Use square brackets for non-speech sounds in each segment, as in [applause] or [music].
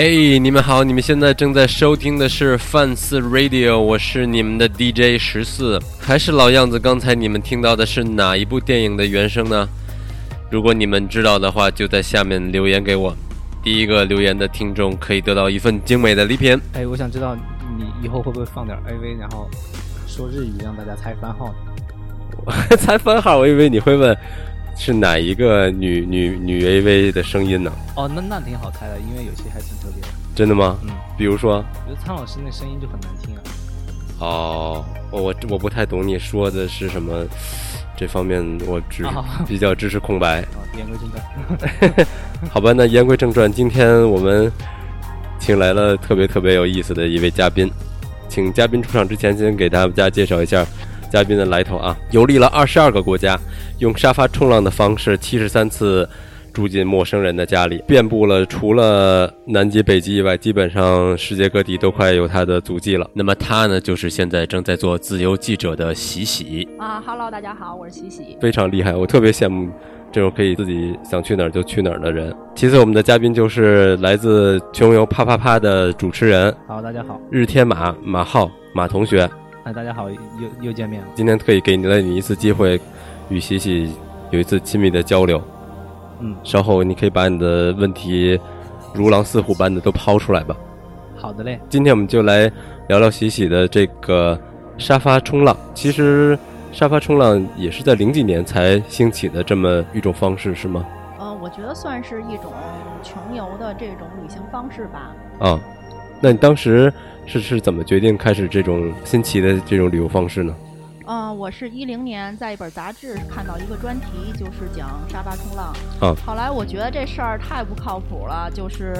嘿，你们好！你们现在正在收听的是范四 Radio，我是你们的 DJ 十四。还是老样子，刚才你们听到的是哪一部电影的原声呢？如果你们知道的话，就在下面留言给我。第一个留言的听众可以得到一份精美的礼品。哎，我想知道你以后会不会放点 AV，然后说日语让大家猜番号？[laughs] 猜番号？我以为你会问。是哪一个女女女 AV 的声音呢？哦，那那挺好猜的，因为有些还挺特别的。真的吗？嗯，比如说，我觉得苍老师那声音就很难听啊。哦，我我不太懂你说的是什么，这方面我只 [laughs] 比较支持空白。啊，言归正传。[laughs] 好吧，那言归正传，今天我们请来了特别特别有意思的一位嘉宾，请嘉宾出场之前，先给大家介绍一下。嘉宾的来头啊，游历了二十二个国家，用沙发冲浪的方式七十三次住进陌生人的家里，遍布了除了南极、北极以外，基本上世界各地都快有他的足迹了。那么他呢，就是现在正在做自由记者的喜喜啊，Hello，大家好，我是喜喜，非常厉害，我特别羡慕这种可以自己想去哪儿就去哪儿的人。其次，我们的嘉宾就是来自穷游啪啪啪的主持人，好，大家好，日天马马浩马同学。大家好，又又见面了。今天特意给你了你一次机会，与喜喜有一次亲密的交流。嗯，稍后你可以把你的问题如狼似虎般的都抛出来吧。好的嘞。今天我们就来聊聊喜喜的这个沙发冲浪。其实沙发冲浪也是在零几年才兴起的这么一种方式，是吗？呃，我觉得算是一种穷游的这种旅行方式吧。啊，那你当时？是是怎么决定开始这种新奇的这种旅游方式呢？嗯，我是一零年在一本杂志看到一个专题，就是讲沙发冲浪。啊，后来我觉得这事儿太不靠谱了，就是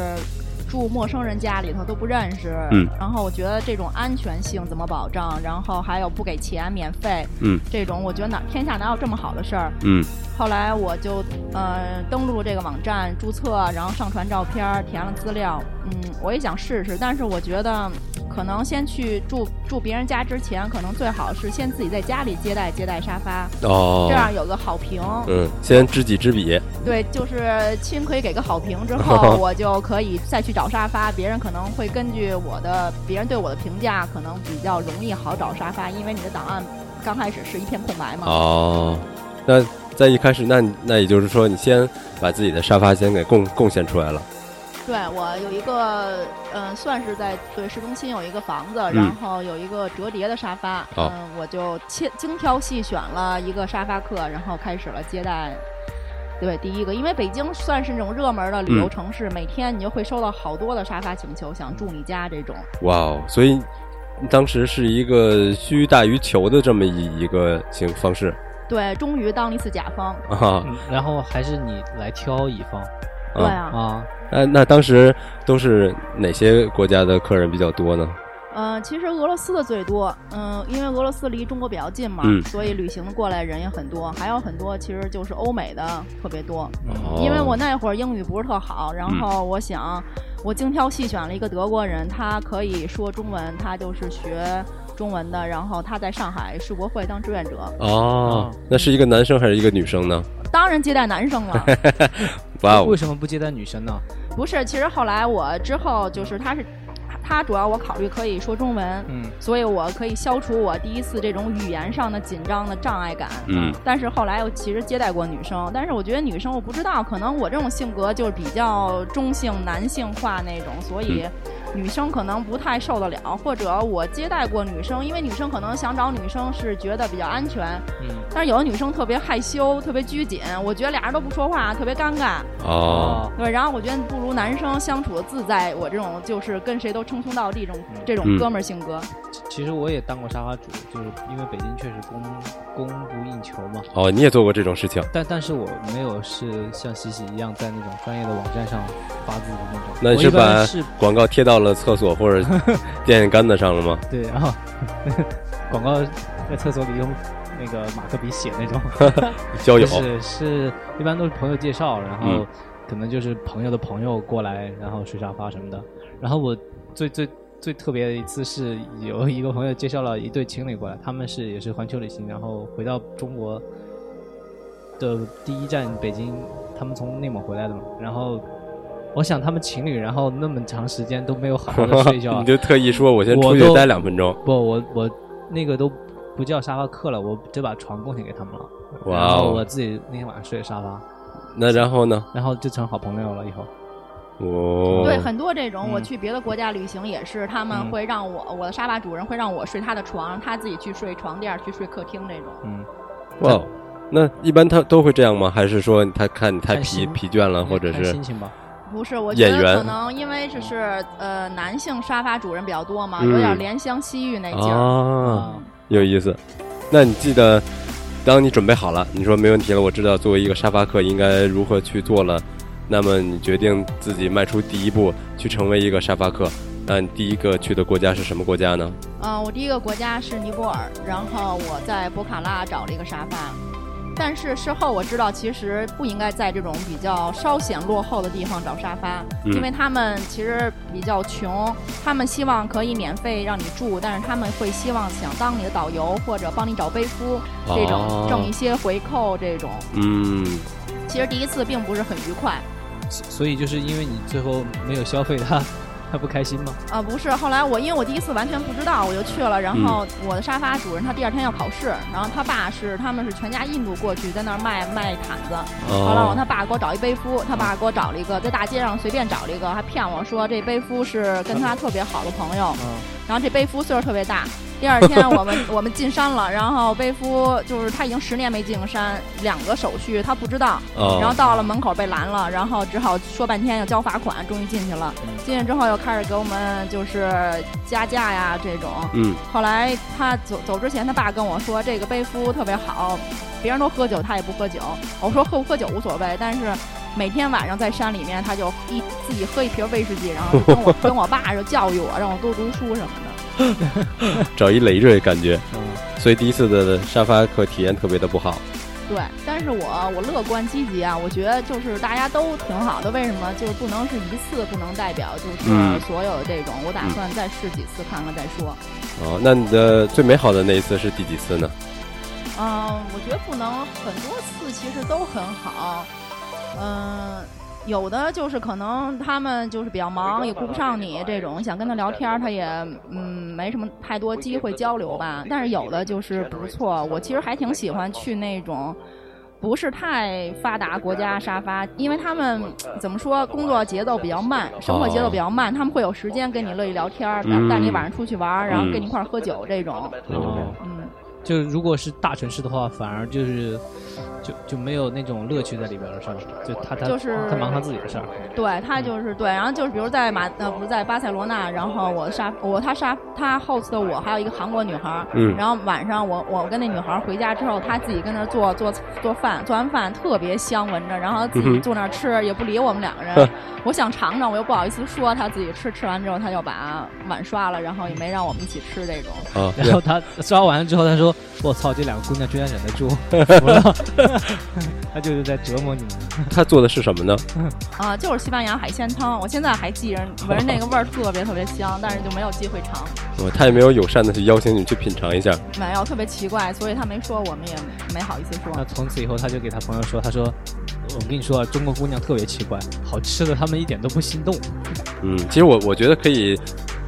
住陌生人家里头都不认识。嗯。然后我觉得这种安全性怎么保障？然后还有不给钱免费。嗯。这种我觉得哪天下哪有这么好的事儿？嗯。后来我就呃登录这个网站注册，然后上传照片，填了资料。嗯，我也想试试，但是我觉得。可能先去住住别人家之前，可能最好是先自己在家里接待接待沙发哦，这样有个好评。嗯，先知己知彼。对，就是亲可以给个好评之后，[laughs] 我就可以再去找沙发。别人可能会根据我的别人对我的评价，可能比较容易好找沙发，因为你的档案刚开始是一片空白嘛。哦，那在一开始，那那也就是说，你先把自己的沙发先给贡贡献出来了。对我有一个，嗯，算是在对市中心有一个房子，然后有一个折叠的沙发，嗯，我就切精挑细选了一个沙发客，然后开始了接待。对，第一个，因为北京算是那种热门的旅游城市，每天你就会收到好多的沙发请求，想住你家这种。哇哦，所以当时是一个需大于求的这么一一个行方式。对，终于当了一次甲方啊，然后还是你来挑乙方。对啊。啊。那那当时都是哪些国家的客人比较多呢？嗯，其实俄罗斯的最多，嗯，因为俄罗斯离中国比较近嘛，所以旅行的过来人也很多。还有很多其实就是欧美的特别多，因为我那会儿英语不是特好，然后我想我精挑细选了一个德国人，他可以说中文，他就是学中文的，然后他在上海世博会当志愿者。哦，那是一个男生还是一个女生呢？当然接待男生了。[laughs] 哇，为什么不接待女生呢？不是，其实后来我之后就是他是，他主要我考虑可以说中文，嗯，所以我可以消除我第一次这种语言上的紧张的障碍感，嗯，但是后来我其实接待过女生，但是我觉得女生我不知道，可能我这种性格就是比较中性男性化那种，所以。女生可能不太受得了，或者我接待过女生，因为女生可能想找女生是觉得比较安全，嗯，但是有的女生特别害羞，特别拘谨，我觉得俩人都不说话，特别尴尬。哦，对，然后我觉得不如男生相处的自在，我这种就是跟谁都称兄道弟这种这种哥们儿性格。其实我也当过沙发主，就是因为北京确实供供不应求嘛。哦，你也做过这种事情？但但是我没有是像喜喜一样在那种专业的网站上发自己的那种。那你是把广告贴到了厕所或者 [laughs] 电线杆子上了吗？对，然后 [laughs] 广告在厕所里用那个马克笔写那种。[laughs] 交友是是，一般都是朋友介绍，然后可能就是朋友的朋友过来，然后睡沙发什么的。然后我最最。最特别的一次是有一个朋友介绍了一对情侣过来，他们是也是环球旅行，然后回到中国的第一站北京，他们从内蒙回来的嘛，然后我想他们情侣，然后那么长时间都没有好好的睡觉，[laughs] 你就特意说我先出去待两分钟。不，我我那个都不叫沙发客了，我就把床贡献给他们了。哇哦！我自己那天晚上睡沙发。那然后呢？然后就成好朋友了以后。哦。对，很多这种我去别的国家旅行也是，他们会让我我的沙发主人会让我睡他的床，他自己去睡床垫去睡客厅这种。嗯。哇。那一般他都会这样吗？还是说他看你太疲疲倦了，或者是心情吧？不是，我觉得可能因为这是呃男性沙发主人比较多嘛，有点怜香惜玉那劲儿。啊，有意思。那你记得，当你准备好了，你说没问题了，我知道作为一个沙发客应该如何去做了。那么你决定自己迈出第一步，去成为一个沙发客。那你第一个去的国家是什么国家呢？嗯，我第一个国家是尼泊尔，然后我在博卡拉找了一个沙发。但是事后我知道，其实不应该在这种比较稍显落后的地方找沙发，因为他们其实比较穷，他们希望可以免费让你住，但是他们会希望想当你的导游或者帮你找背夫，这种挣一些回扣这种。嗯，其实第一次并不是很愉快，所以就是因为你最后没有消费他。他不开心吗？啊，不是，后来我因为我第一次完全不知道，我就去了。然后我的沙发主人他第二天要考试，然后他爸是他们是全家印度过去在那儿卖卖毯子。后来我他爸给我找一背夫，他爸给我找了一个在大街上随便找了一个，还骗我说这背夫是跟他特别好的朋友。然后这背夫岁数特别大。第二天我们我们进山了，然后背夫就是他已经十年没进过山，两个手续他不知道，然后到了门口被拦了，然后只好说半天要交罚款，终于进去了。进去之后又开始给我们就是加价呀这种。嗯。后来他走走之前，他爸跟我说这个背夫特别好，别人都喝酒他也不喝酒。我说喝不喝酒无所谓，但是每天晚上在山里面他就一自己喝一瓶威士忌，然后 [laughs] 跟我跟我爸就教育我，让我多读书什么的。[laughs] 找一累赘感觉，所以第一次的沙发客体验特别的不好。对，但是我我乐观积极啊，我觉得就是大家都挺好的。为什么就不能是一次不能代表就是所有的这种？我打算再试几次看看再说。哦，那你的最美好的那一次是第几次呢？嗯，我觉得不能很多次，其实都很好。嗯。有的就是可能他们就是比较忙，也顾不上你这种，想跟他聊天，他也嗯没什么太多机会交流吧。但是有的就是不错，我其实还挺喜欢去那种不是太发达国家沙发，因为他们怎么说工作节奏比较慢，生活节奏比较慢，他们会有时间跟你乐意聊天，带带你晚上出去玩，然后跟你一块喝酒这种。嗯，就如果是大城市的话，反而就是。就就没有那种乐趣在里边了，是吧？就他他就是他忙他自己的事儿。对他就是对，然后就是比如在马呃不是在巴塞罗那，然后我杀我他杀他 host 的我还有一个韩国女孩，嗯，然后晚上我我跟那女孩回家之后，她自己跟那做做做饭，做完饭特别香闻着，然后自己坐那吃，也不理我们两个人。[laughs] 我想尝尝，我又不好意思说，她自己吃吃完之后，她就把碗刷了，然后也没让我们一起吃这种。然后她刷完了之后，她说：“我操，这两个姑娘居然忍得住。” [laughs] 他就是在折磨你们。他做的是什么呢？[laughs] 啊，就是西班牙海鲜汤。我现在还记着，闻着那个味儿特别特别香，但是就没有机会尝。哦，他也没有友善的去邀请你去品尝一下。没有，特别奇怪，所以他没说，我们也没好意思说。那从此以后，他就给他朋友说：“他说，我跟你说，中国姑娘特别奇怪，好吃的他们一点都不心动。[laughs] ”嗯，其实我我觉得可以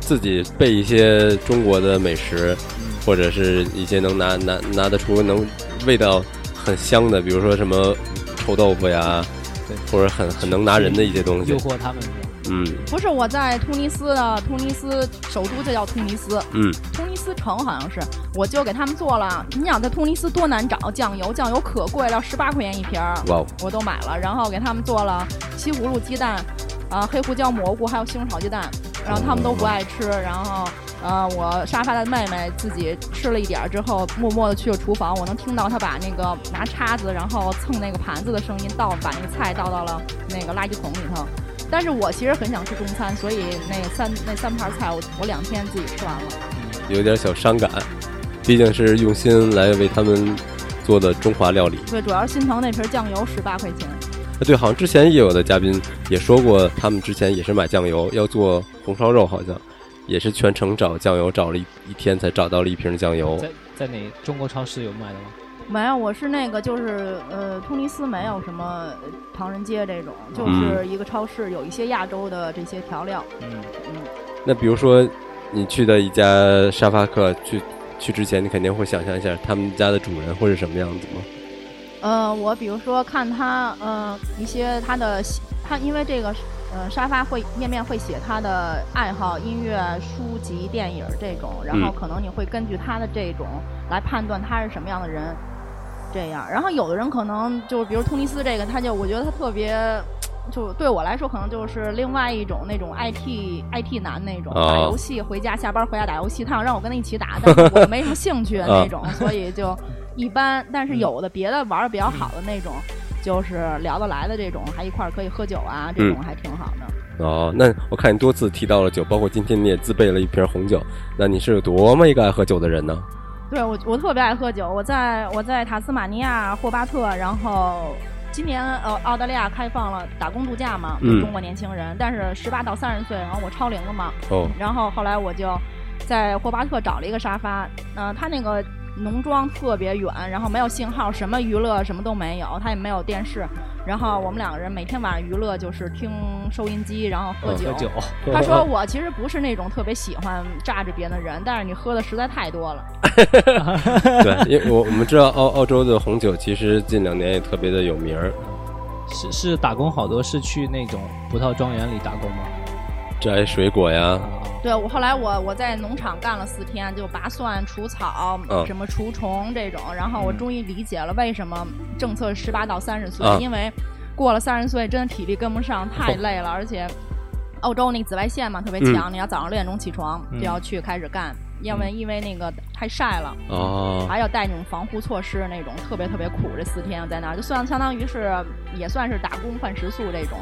自己备一些中国的美食，或者是一些能拿拿拿得出能味道。很香的，比如说什么臭豆腐呀，对，或者很很能拿人的一些东西，诱惑他们。嗯，不是我在突尼斯的突尼斯首都就叫突尼斯，嗯，突尼斯城好像是，我就给他们做了。你想在突尼斯多难找酱油，酱油可贵了，十八块钱一瓶儿，哇，我都买了。然后给他们做了西葫芦鸡蛋，啊，黑胡椒蘑菇，还有西红柿炒鸡蛋，然后他们都不爱吃，然后。呃，我沙发的妹妹自己吃了一点儿之后，默默的去了厨房。我能听到她把那个拿叉子然后蹭那个盘子的声音，倒把那个菜倒到了那个垃圾桶里头。但是我其实很想吃中餐，所以那三那三盘菜我我两天自己吃完了。有点小伤感，毕竟是用心来为他们做的中华料理。对，主要是心疼那瓶酱油十八块钱。对，好像之前也有的嘉宾也说过，他们之前也是买酱油要做红烧肉，好像。也是全程找酱油，找了一一天才找到了一瓶酱油。在在哪中国超市有卖的吗？没有，我是那个，就是呃，突尼斯没有什么唐人街这种，就是一个超市，有一些亚洲的这些调料。嗯嗯。那比如说，你去的一家沙发客，去去之前，你肯定会想象一下他们家的主人会是什么样子吗？呃，我比如说看他，呃，一些他的他，因为这个。呃，沙发会页面会写他的爱好，音乐、书籍、电影这种，然后可能你会根据他的这种来判断他是什么样的人，这样。然后有的人可能就比如突尼斯这个，他就我觉得他特别，就对我来说可能就是另外一种那种 IT IT 男那种，打游戏回家下班回家打游戏，他想让我跟他一起打，但是我没什么兴趣那种，所以就一般。但是有的别的玩的比较好的那种。就是聊得来的这种，还一块儿可以喝酒啊，这种还挺好的。哦，那我看你多次提到了酒，包括今天你也自备了一瓶红酒，那你是有多么一个爱喝酒的人呢？对，我我特别爱喝酒。我在我在塔斯马尼亚霍巴特，然后今年呃澳大利亚开放了打工度假嘛，中国年轻人，但是十八到三十岁，然后我超龄了嘛。哦。然后后来我就在霍巴特找了一个沙发，嗯，他那个。农庄特别远，然后没有信号，什么娱乐什么都没有，他也没有电视。然后我们两个人每天晚上娱乐就是听收音机，然后喝酒。[laughs] 他说我其实不是那种特别喜欢炸着别人的人，但是你喝的实在太多了。[laughs] 对，因为我我们知道澳澳洲的红酒其实近两年也特别的有名儿。是是打工好多是去那种葡萄庄园里打工吗？摘水果呀。对，我后来我我在农场干了四天，就拔蒜、除草、什么除虫这种，然后我终于理解了为什么政策十八到三十岁，因为过了三十岁真的体力跟不上，太累了，而且澳洲那紫外线嘛特别强，你要早上六点钟起床就要去开始干，因为因为那个太晒了，哦，还要带那种防护措施，那种特别特别苦。这四天在那儿就算相当于是也算是打工换食宿这种，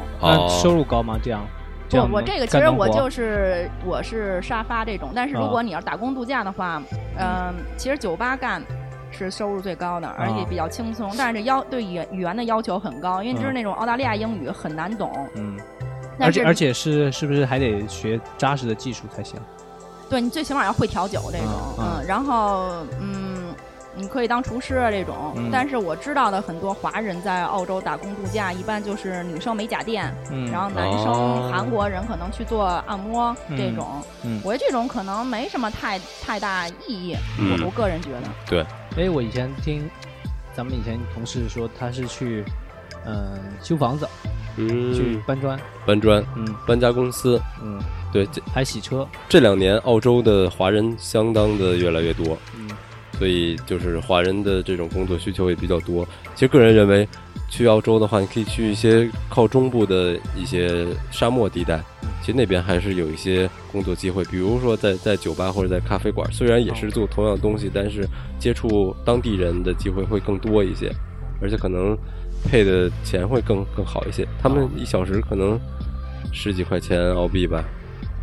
收入高吗？这样？不，我这个其实我就 [laughs] 是我是沙发这种，但是如果你要打工度假的话，嗯，其实酒吧干是收入最高的，而且比较轻松，但是这要对语语言的要求很高，因为就是那种澳大利亚英语很难懂，嗯，而且而且是是不是还得学扎实的技术才行？对你最起码要会调酒这种，嗯，然后嗯。你可以当厨师啊，这种。但是我知道的很多华人在澳洲打工度假，一般就是女生美甲店，然后男生韩国人可能去做按摩这种。我觉得这种可能没什么太太大意义。我我个人觉得。对。哎，我以前听咱们以前同事说，他是去嗯修房子，嗯，去搬砖，搬砖，嗯，搬家公司，嗯，对，还洗车。这两年澳洲的华人相当的越来越多。嗯。所以就是华人的这种工作需求也比较多。其实个人认为，去澳洲的话，你可以去一些靠中部的一些沙漠地带，其实那边还是有一些工作机会。比如说在在酒吧或者在咖啡馆，虽然也是做同样的东西，但是接触当地人的机会会更多一些，而且可能配的钱会更更好一些。他们一小时可能十几块钱澳币吧。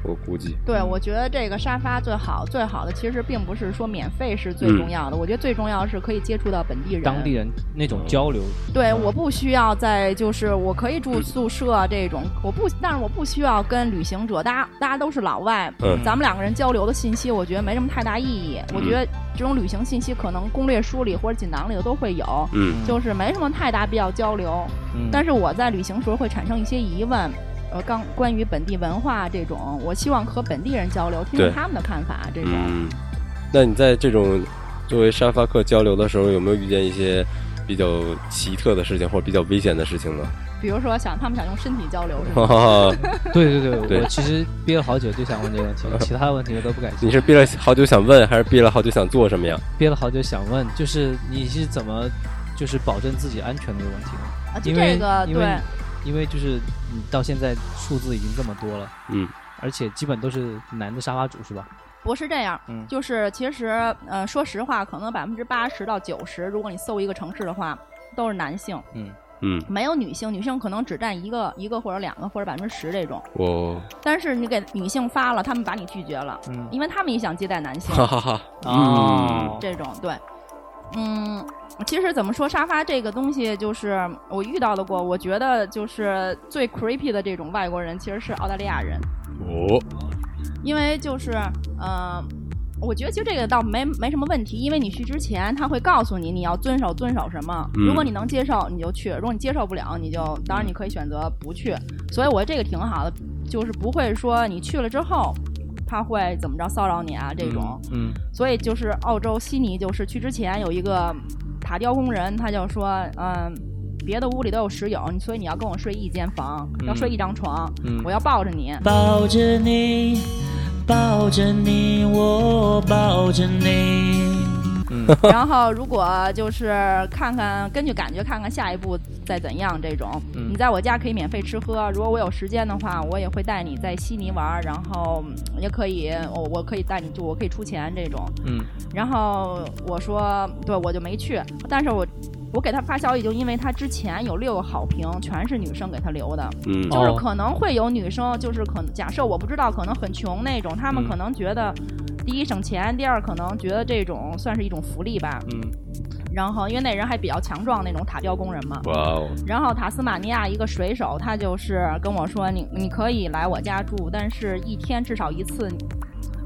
我估计，对，我觉得这个沙发最好最好的，其实并不是说免费是最重要的。我觉得最重要的是可以接触到本地人，当地人那种交流。对，我不需要在，就是我可以住宿舍这种，我不，但是我不需要跟旅行者，大家大家都是老外，嗯，咱们两个人交流的信息，我觉得没什么太大意义。我觉得这种旅行信息可能攻略书里或者锦囊里头都会有，嗯，就是没什么太大必要交流。嗯，但是我在旅行时候会产生一些疑问。呃，刚关于本地文化这种，我希望和本地人交流，听听他们的看法。这种，那你在这种作为沙发客交流的时候，有没有遇见一些比较奇特的事情，或者比较危险的事情呢？[laughs] 比如说，想他们想用身体交流，是吗？[laughs] 对对对，我其实憋了好久就想问这个问题，其他的问题我都不感兴趣。你是憋了好久想问，还是憋了好久想做什么呀？憋了好久想问，就是你是怎么就是保证自己安全的问题呢？啊，就这个对。因为就是你到现在数字已经这么多了，嗯，而且基本都是男的沙发主是吧？不是这样，嗯，就是其实呃，说实话，可能百分之八十到九十，如果你搜一个城市的话，都是男性，嗯嗯，没有女性，女性可能只占一个一个或者两个或者百分之十这种。哦。但是你给女性发了，他们把你拒绝了，嗯，因为他们也想接待男性。哈哈哈。嗯，这种对。嗯，其实怎么说沙发这个东西，就是我遇到的过，我觉得就是最 creepy 的这种外国人，其实是澳大利亚人。哦。因为就是，嗯，我觉得其实这个倒没没什么问题，因为你去之前他会告诉你你要遵守遵守什么。如果你能接受，你就去；如果你接受不了，你就当然你可以选择不去。所以我觉得这个挺好的，就是不会说你去了之后他会怎么着骚扰你啊这种。嗯。所以就是澳洲悉尼，就是去之前有一个塔吊工人，他就说嗯。别的屋里都有室友，所以你要跟我睡一间房，要睡一张床，我要抱着你，抱着你，抱着你，我抱着你。[laughs] 然后如果就是看看，根据感觉看看下一步再怎样这种。你在我家可以免费吃喝，如果我有时间的话，我也会带你在悉尼玩，然后也可以，我我可以带你，就我可以出钱这种。嗯。然后我说，对我就没去，但是我。我给他发消息，就因为他之前有六个好评，全是女生给他留的，嗯，就是可能会有女生，就是可能假设我不知道，可能很穷那种，他们可能觉得第一省钱，第二可能觉得这种算是一种福利吧，嗯，然后因为那人还比较强壮，那种塔吊工人嘛，哇哦，然后塔斯马尼亚一个水手，他就是跟我说，你你可以来我家住，但是一天至少一次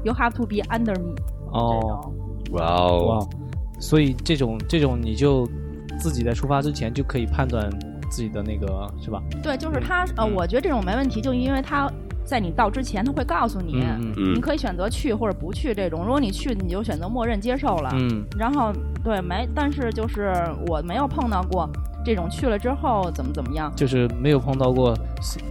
，you have to be under me，哦，哇哦，所以这种这种你就。自己在出发之前就可以判断自己的那个是吧？对，就是他呃，我觉得这种没问题，就因为他在你到之前他会告诉你，你可以选择去或者不去这种。如果你去，你就选择默认接受了。嗯，然后对没，但是就是我没有碰到过这种去了之后怎么怎么样，就是没有碰到过，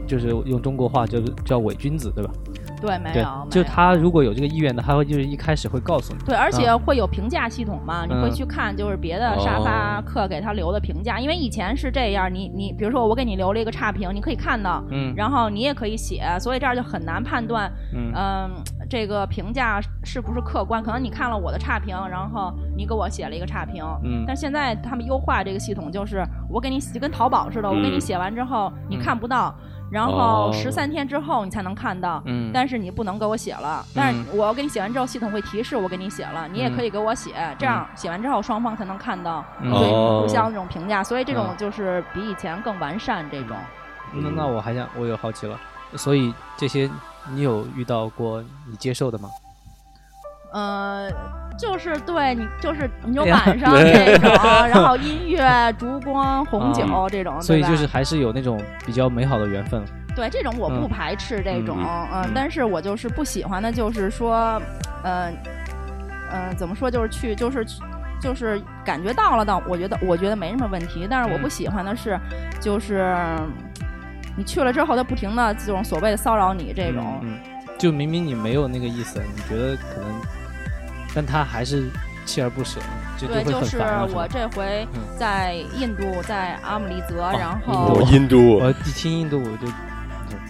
就是用中国话就是叫伪君子，对吧？对，没有。就他如果有这个意愿的，他会就是一开始会告诉你。对，而且会有评价系统嘛？你会去看就是别的沙发客给他留的评价，因为以前是这样，你你比如说我给你留了一个差评，你可以看到，嗯，然后你也可以写，所以这样就很难判断，嗯，这个评价是不是客观？可能你看了我的差评，然后你给我写了一个差评，嗯，但现在他们优化这个系统，就是我给你就跟淘宝似的，我给你写完之后你看不到。然后十三天之后你才能看到，但是你不能给我写了。但是我要给你写完之后，系统会提示我给你写了，你也可以给我写，这样写完之后双方才能看到对互相这种评价。所以这种就是比以前更完善这种。那那我还想，我有好奇了，所以这些你有遇到过你接受的吗？呃，就是对你，就是你就晚上那种，[laughs] 然后音乐、烛光、红酒这种，所以就是还是有那种比较美好的缘分。对，这种我不排斥这种，嗯，但是我就是不喜欢的，就是说，嗯嗯，怎么说，就是去，就是就是感觉到了，的我觉得我觉得没什么问题，但是我不喜欢的是，就是你去了之后，他不停的这种所谓的骚扰你这种，就明明你没有那个意思，你觉得可能。但他还是锲而不舍，对，就是我这回在印度，在阿姆利泽，然后印度，我一听印度我就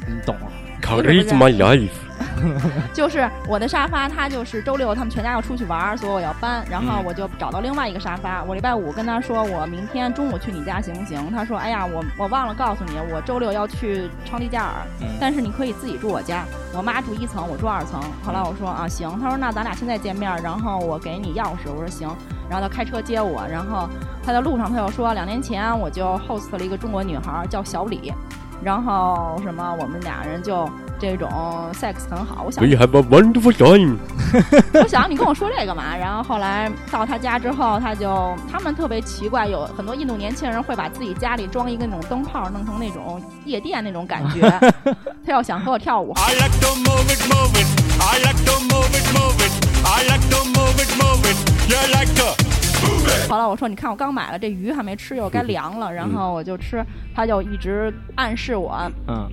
你懂了。Charisma life，[laughs] 就是我的沙发，他就是周六他们全家要出去玩，所以我要搬，然后我就找到另外一个沙发。我礼拜五跟他说，我明天中午去你家行不行？他说，哎呀，我我忘了告诉你，我周六要去昌利加尔，但是你可以自己住我家。我妈住一层，我住二层。后来我说啊行，他说那咱俩现在见面，然后我给你钥匙。我说行，然后他开车接我，然后他在路上他又说，两年前我就 host 了一个中国女孩叫小李。然后什么，我们俩人就这种 sex 很好。我想，We have a wonderful time。我想你跟我说这个嘛？然后后来到他家之后，他就他们特别奇怪，有很多印度年轻人会把自己家里装一个那种灯泡，弄成那种夜店那种感觉。[laughs] 他要想和我跳舞。后来我说：“你看，我刚买了这鱼还没吃，一会儿该凉了。”然后我就吃，他就一直暗示我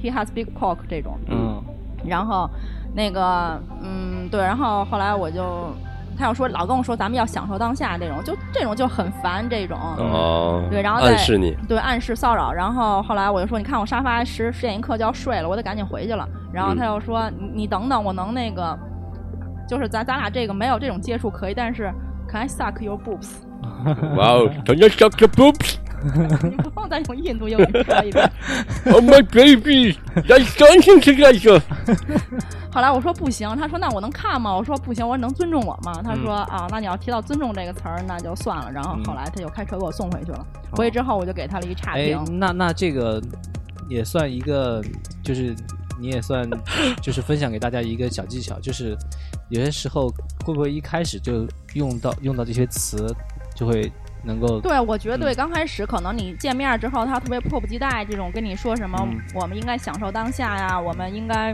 ，“He has big cock 这种。嗯。然后那个，嗯，对。然后后来我就，他要说老跟我说咱们要享受当下这种，就这种就很烦这种。哦。对，然后暗示你。对，暗示骚扰。然后后来我就说：“你看，我沙发十十点一刻就要睡了，我得赶紧回去了。”然后他又说：“你你等等，我能那个，就是咱咱俩这个没有这种接触可以，但是 I suck your boobs？” 哇哦，Can you suck your boobs？你不用再用印度英语说一遍。[laughs] Oh my baby，来相信这个说。后来我说不行，他说那我能看吗？我说不行，我说能尊重我吗？他说啊，那你要提到尊重这个词儿，那就算了。然后后来他就开车给我送回去了。回去之后我就给他了一差评。那那这个也算一个，就是你也算就是分享给大家一个小技巧，就是有些时候会不会一开始就用到用到这些词，就会能够对我觉得对，刚开始可能你见面之后，他特别迫不及待这种跟你说什么，我们应该享受当下呀，我们应该。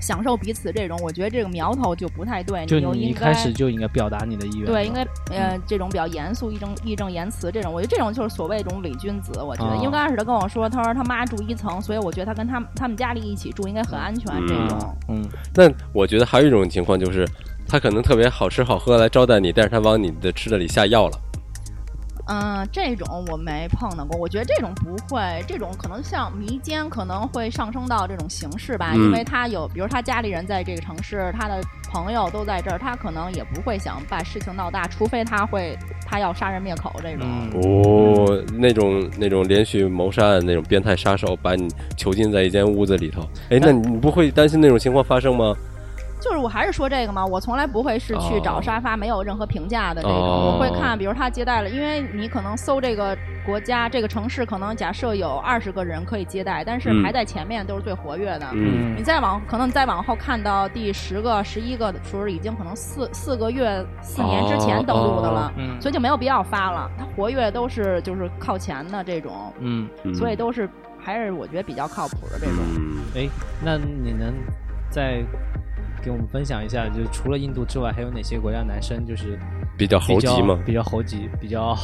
享受彼此这种，我觉得这个苗头就不太对。就你一开始就应该表达你的意愿。对，应该呃这种比较严肃、义正义正言辞这种，我觉得这种就是所谓一种伪君子。我觉得，因为刚开始他跟我说，他说他妈住一层，所以我觉得他跟他他们家里一起住应该很安全。这种，嗯。那我觉得还有一种情况就是，他可能特别好吃好喝来招待你，但是他往你的吃的里下药了。嗯，这种我没碰到过。我觉得这种不会，这种可能像迷奸，可能会上升到这种形式吧。因为他有，比如他家里人在这个城市，他的朋友都在这儿，他可能也不会想把事情闹大，除非他会他要杀人灭口这种。哦，那种那种连续谋杀案那种变态杀手，把你囚禁在一间屋子里头。哎，那你不会担心那种情况发生吗？就是我还是说这个嘛，我从来不会是去找沙发没有任何评价的这种，我会看，比如他接待了，因为你可能搜这个国家、这个城市，可能假设有二十个人可以接待，但是排在前面都是最活跃的。嗯，你再往可能再往后看到第十个、十一个的时候，已经可能四四个月、四年之前登录的了，所以就没有必要发了。他活跃都是就是靠前的这种，嗯，所以都是还是我觉得比较靠谱的这种。哎，那你能在？给我们分享一下，就是除了印度之外，还有哪些国家男生就是比较猴急吗？比较猴急，比较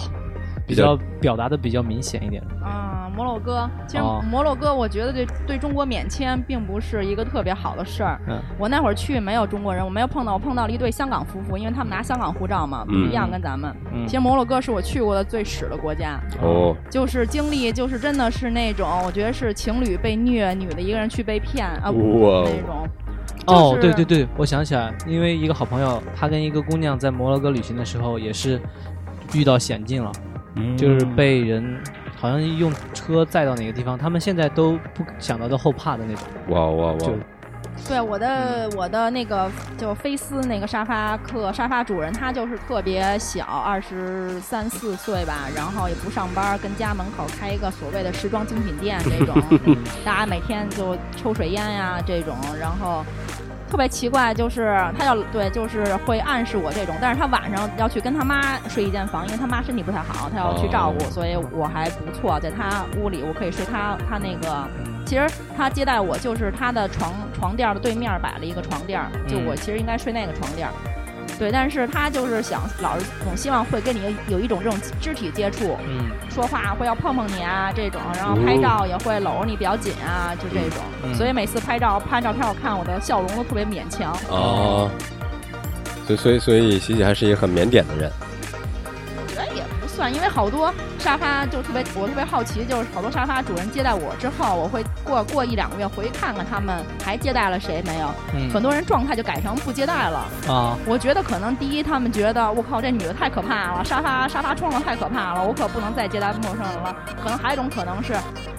比较表达的比较明显一点。啊，摩洛哥，其实摩洛哥，我觉得对对中国免签并不是一个特别好的事儿。嗯，我那会儿去没有中国人，我没有碰到，我碰到了一对香港夫妇，因为他们拿香港护照嘛，不一样跟咱们。其实摩洛哥是我去过的最屎的国家。哦，就是经历，就是真的是那种，我觉得是情侣被虐，女的一个人去被骗啊，那种。哦，对对对，我想起来，因为一个好朋友，他跟一个姑娘在摩洛哥旅行的时候，也是遇到险境了，就是被人好像用车载到哪个地方，他们现在都不想到都后怕的那种。哇哇哇！对我的我的那个就菲斯那个沙发客沙发主人，他就是特别小，二十三四岁吧，然后也不上班，跟家门口开一个所谓的时装精品店这种，[laughs] 大家每天就抽水烟呀这种，然后。特别奇怪，就是他要对，就是会暗示我这种，但是他晚上要去跟他妈睡一间房，因为他妈身体不太好，他要去照顾，所以我还不错，在他屋里我可以睡他他那个，其实他接待我就是他的床床垫的对面摆了一个床垫，就我其实应该睡那个床垫。对，但是他就是想老是总希望会跟你有一种这种肢体接触，嗯，说话会要碰碰你啊这种，然后拍照也会搂着你比较紧啊，就这种，所以每次拍照拍照片，我看我的笑容都特别勉强。哦，所以所以所以喜喜还是一个很腼腆的人。算，因为好多沙发就特别，我特别好奇，就是好多沙发主人接待我之后，我会过过一两个月回去看看他们还接待了谁没有。嗯，很多人状态就改成不接待了啊。我觉得可能第一，他们觉得我靠这女的太可怕了，沙发沙发窗了太可怕了，我可不能再接待陌生人了。可能还有一种可能是。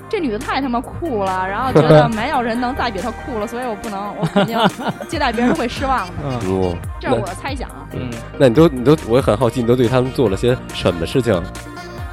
这女的太他妈酷了，然后觉得没有人能再比她酷了，所以我不能，我肯定 [laughs] 接待别人都会失望的。嗯，这是我的猜想。嗯，那你都你都，我也很好奇，你都对他们做了些什么事情？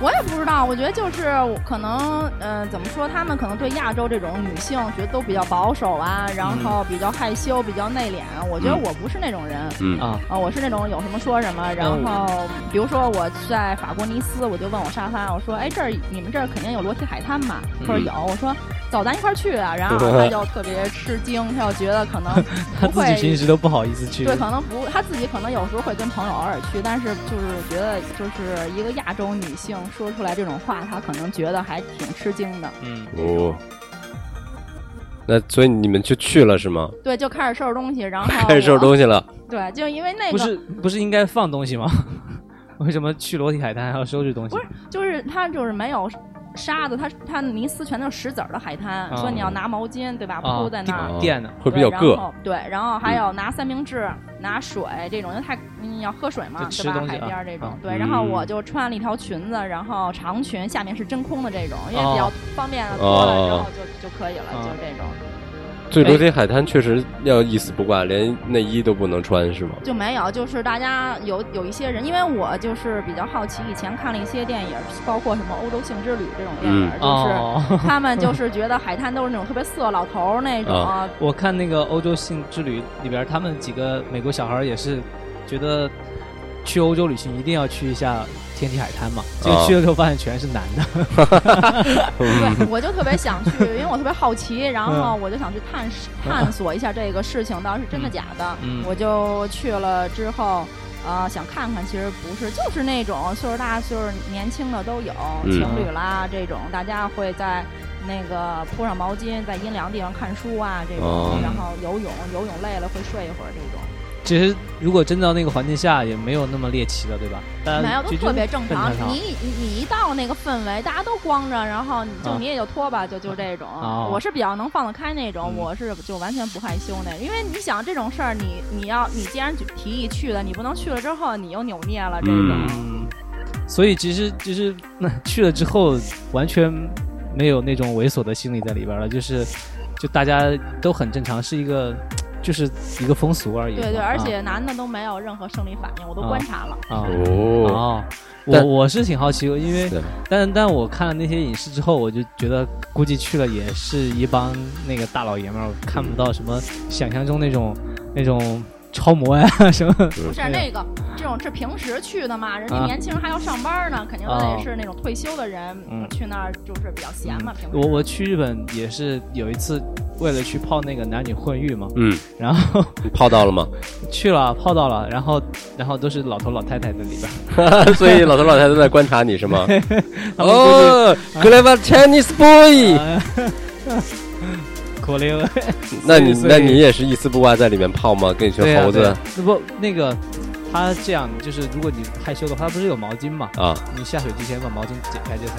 我也不知道，我觉得就是可能，嗯，怎么说？他们可能对亚洲这种女性觉得都比较保守啊，然后比较害羞、比较内敛。我觉得我不是那种人，嗯啊，我是那种有什么说什么。然后，比如说我在法国尼斯，我就问我沙发，我说：“哎，这儿你们这儿肯定有裸体海滩吧？”他说有。我说。走，咱一块儿去啊！然后 [laughs] 他就特别吃惊，他就觉得可能 [laughs] 他自己平时都不好意思去。对，可能不，他自己可能有时候会跟朋友偶尔去，但是就是觉得就是一个亚洲女性说出来这种话，他可能觉得还挺吃惊的。嗯哦，那所以你们就去了是吗？对，就开始收拾东西，然后 [laughs] 开始收拾东西了。对，就因为那个不是不是应该放东西吗？为什么去裸体海滩还要收拾东西？不是，就是他就是没有。沙子，它它尼斯全都是石子儿的海滩，所以你要拿毛巾，对吧？铺在那儿，垫的会比较硌。对，然后还有拿三明治、拿水这种，因为太你要喝水嘛，对吧？海边这种，对。然后我就穿了一条裙子，然后长裙，下面是真空的这种，因为比较方便多了之后就就可以了，就这种。最流行海滩确实要一丝不挂，连内衣都不能穿，是吗？就没有，就是大家有有一些人，因为我就是比较好奇，以前看了一些电影，包括什么《欧洲性之旅》这种电影，就是他们就是觉得海滩都是那种特别色老头那种。[laughs] 我看那个《欧洲性之旅》里边，他们几个美国小孩也是觉得去欧洲旅行一定要去一下。天体海滩嘛，结果去了之后发现全是男的。[laughs] 对，我就特别想去，因为我特别好奇，然后我就想去探探索一下这个事情到底是真的假的。我就去了之后，呃，想看看，其实不是，就是那种岁数大、岁数年轻的都有，情侣啦这种，大家会在那个铺上毛巾，在阴凉地方看书啊这种，然后游泳，游泳累了会睡一会儿这种。其实，如果真到那个环境下，也没有那么猎奇了，对吧？没有，都特别正常。你你你一到那个氛围，大家都光着，然后你就你也就脱吧，就就这种。[laughs] 我是比较能放得开那种，我是就完全不害羞那。因为你想这种事儿，你你要你既然提议去了，你不能去了之后你又扭捏了这种。所以其实其实那去了之后，完全没有那种猥琐的心理在里边了，就是就大家都很正常，是一个。就是一个风俗而已。对对，而且男的都没有任何生理反应，我都观察了。哦，我我是挺好奇，因为但但我看了那些影视之后，我就觉得估计去了也是一帮那个大老爷们儿，看不到什么想象中那种那种。超模呀 [laughs] 什么？不是那个，这种是平时去的嘛？人家年轻人还要上班呢，肯定都得是那种退休的人去那儿，就是比较闲嘛。平时我我去日本也是有一次，为了去泡那个男女混浴嘛。嗯。[laughs] 然后你泡到了吗？[laughs] 去了，泡到了。然后然后都是老头老太太在里边，所以老头老太太都在观察你是吗？哦，clever Chinese boy。可怜，[laughs] 那你那你也是一丝不挂在里面泡吗？跟一群猴子？那不那个，他这样就是，如果你害羞的话，他不是有毛巾嘛？啊，你下水之前把毛巾解开就行。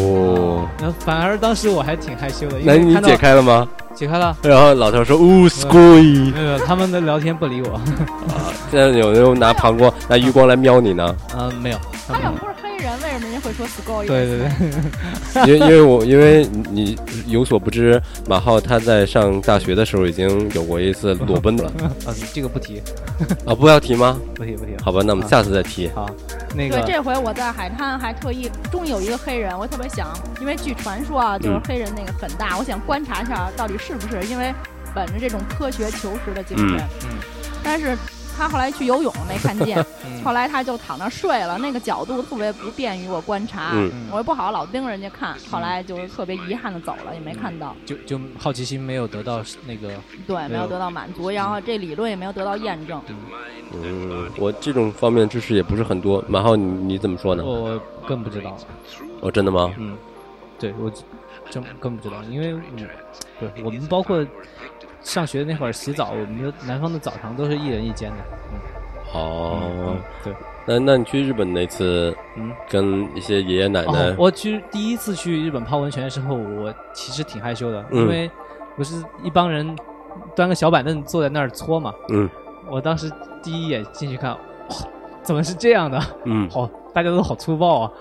哦，那反而当时我还挺害羞的。那你解开了吗？解开了。然后老头说：“哦，sky。[laughs] ”没有，他们的聊天不理我。啊，现在有人拿膀胱、拿余光来瞄你呢？嗯，没有。他们不是。人为什么人会说 score？对对对，因因为我因为你有所不知，马浩他在上大学的时候已经有过一次裸奔了。[laughs] 啊，这个不提。啊，不要提吗？不提不提。好吧，那我们下次再提。好，那个。对，这回我在海滩还特意，终于有一个黑人，我特别想，因为据传说啊，就是黑人那个很大，我想观察一下到底是不是，因为本着这种科学求实的精神。嗯。但是。他后来去游泳没看见，[laughs] 后来他就躺那睡了，那个角度特别不便于我观察，我又不好老盯着人家看，后来就是特别遗憾的走了，也没看到。就就好奇心没有得到那个，对，没有得到满足，然后这理论也没有得到验证。嗯，我这种方面知识也不是很多，马浩你你怎么说呢？我更不知道。哦，真的吗？嗯，对我真更不知道，因为对我们包括。上学那会儿洗澡，我们的南方的澡堂都是一人一间的。嗯，哦，对。那那你去日本那次，嗯，跟一些爷爷奶奶，我去第一次去日本泡温泉的时候，我其实挺害羞的，因为不是一帮人端个小板凳坐在那儿搓嘛。嗯。我当时第一眼进去看，哇，怎么是这样的？嗯。好，大家都好粗暴啊。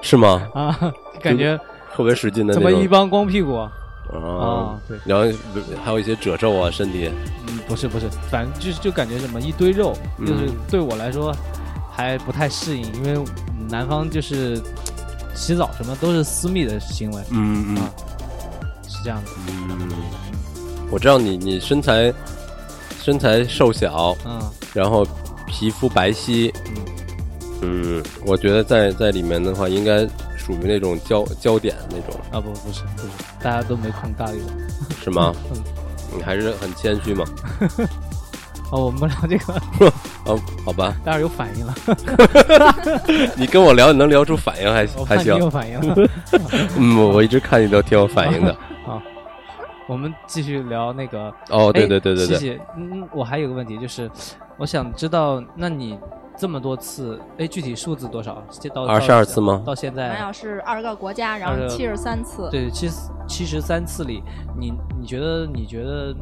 是吗？[laughs] 啊，感觉特别使劲的。怎么一帮光屁股？啊，对，然后还有一些褶皱啊，身体。嗯，不是不是，反正就是就感觉什么一堆肉，就是对我来说还不太适应，因为南方就是洗澡什么都是私密的行为。嗯嗯，是这样的。嗯，我知道你你身材身材瘦小，嗯，然后皮肤白皙，嗯嗯，我觉得在在里面的话应该。属于那种焦焦点那种啊不不是不是，大家都没空搭理我，是吗？[laughs] 嗯，你还是很谦虚嘛。[laughs] 哦，我们不聊这个。[laughs] 哦，好吧。待会儿有反应了。你跟我聊，你能聊出反应还还行。有反应。嗯，我一直看你都挺有反应的。好，我们继续聊那个。哦，对对对对对。谢谢。嗯，我还有个问题，就是我想知道，那你。这么多次，哎，具体数字多少？到二十二次吗？到现在没有，是二十个国家，然后七十三次。对，七七十三次里，你你觉得你觉得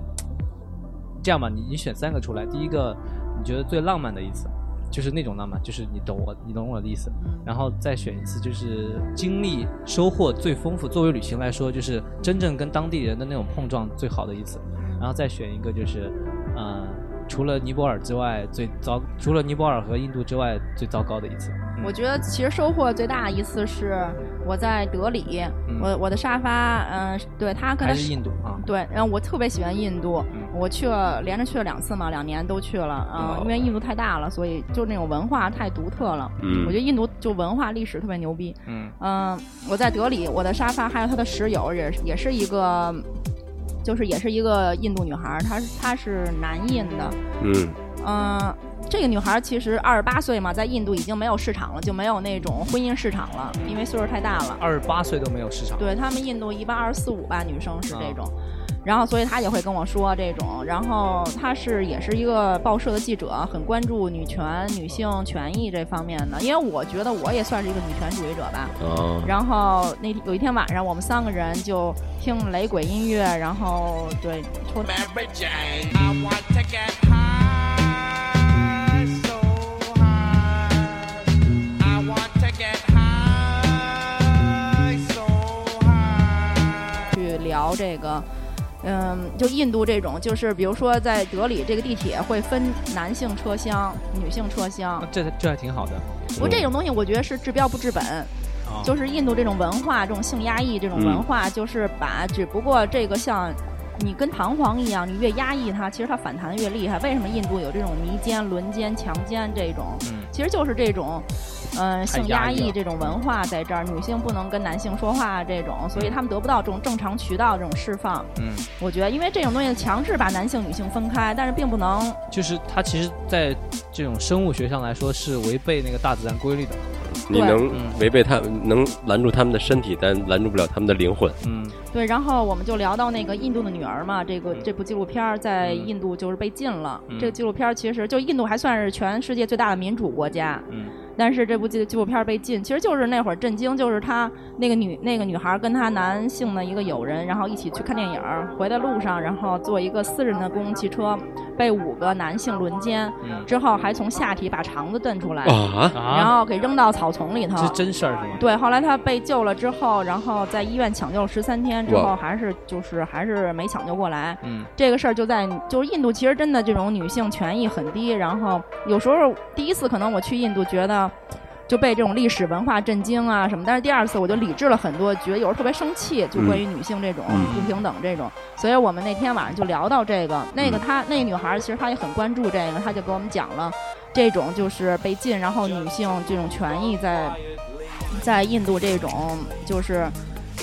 这样吧？你你选三个出来，第一个你觉得最浪漫的一次，就是那种浪漫，就是你懂我，你懂我的意思。然后再选一次，就是经历收获最丰富，作为旅行来说，就是真正跟当地人的那种碰撞最好的一次。然后再选一个就是，呃，除了尼泊尔之外最糟，除了尼泊尔和印度之外最糟糕的一次。我觉得其实收获最大的一次是我在德里，我我的沙发，嗯，对它可能是印度啊，对，然后我特别喜欢印度，我去了连着去了两次嘛，两年都去了啊，因为印度太大了，所以就那种文化太独特了，嗯，我觉得印度就文化历史特别牛逼，嗯。嗯，我在德里，我的沙发还有他的室友也也是一个，就是也是一个印度女孩，她她是南印的，嗯嗯。这个女孩其实二十八岁嘛，在印度已经没有市场了，就没有那种婚姻市场了，因为岁数太大了。二十八岁都没有市场。对他们印度一般二十四五吧，女生是这种。然后，所以他也会跟我说这种。然后他是也是一个报社的记者，很关注女权、女性权益这方面的。因为我觉得我也算是一个女权主义者吧。哦。然后那有一天晚上，我们三个人就听雷鬼音乐，然后对。聊这个，嗯，就印度这种，就是比如说在德里这个地铁会分男性车厢、女性车厢，这这还挺好的。不过这种东西我觉得是治标不治本，就是印度这种文化、这种性压抑这种文化，就是把只不过这个像你跟弹簧一样，你越压抑它，其实它反弹的越厉害。为什么印度有这种迷奸、轮奸、强奸这种？其实就是这种。嗯，性压抑这种文化在这儿，女性不能跟男性说话，这种，所以他们得不到这种正常渠道这种释放。嗯，我觉得，因为这种东西强制把男性、女性分开，但是并不能。就是它其实，在这种生物学上来说，是违背那个大自然规律的。你能违背他，能拦住他们的身体，但拦住不了他们的灵魂。嗯，对。然后我们就聊到那个印度的女儿嘛，这个这部纪录片在印度就是被禁了。这个纪录片其实就印度还算是全世界最大的民主国家。嗯。但是这部纪纪录片被禁，其实就是那会儿震惊，就是她那个女那个女孩跟她男性的一个友人，然后一起去看电影，回的路上，然后坐一个私人的公共汽车，被五个男性轮奸，之后还从下体把肠子蹬出来，然后给扔到草丛里头。是真事儿是吗？对，后来她被救了之后，然后在医院抢救十三天之后，还是就是还是没抢救过来。嗯，这个事儿就在就是印度，其实真的这种女性权益很低，然后有时候第一次可能我去印度觉得。就被这种历史文化震惊啊什么，但是第二次我就理智了很多，觉得有时候特别生气，就关于女性这种不平等这种，所以我们那天晚上就聊到这个。那个她那个女孩其实她也很关注这个，她就给我们讲了这种就是被禁，然后女性这种权益在在印度这种就是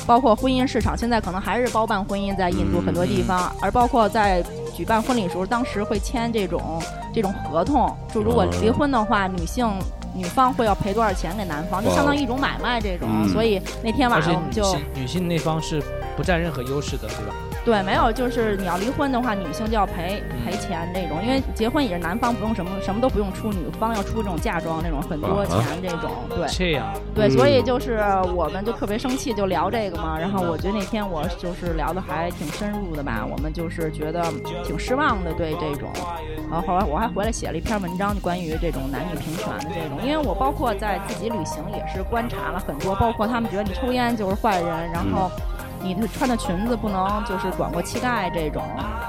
包括婚姻市场，现在可能还是包办婚姻在印度很多地方，而包括在举办婚礼时候，当时会签这种这种合同，就如果离婚的话，女性。女方会要赔多少钱给男方，就相当于一种买卖这种，所以那天晚上我们就女性那方是不占任何优势的，对吧？对，没有，就是你要离婚的话，女性就要赔赔钱这种，因为结婚也是男方不用什么什么都不用出，女方要出这种嫁妆那种很多钱这种，对。这样。对，所以就是我们就特别生气，就聊这个嘛。然后我觉得那天我就是聊的还挺深入的吧，我们就是觉得挺失望的对这种。然后后来我还回来写了一篇文章，就关于这种男女平权的这种，因为我包括在自己旅行也是观察了很多，包括他们觉得你抽烟就是坏人，然后。你的穿的裙子不能就是短过膝盖这种，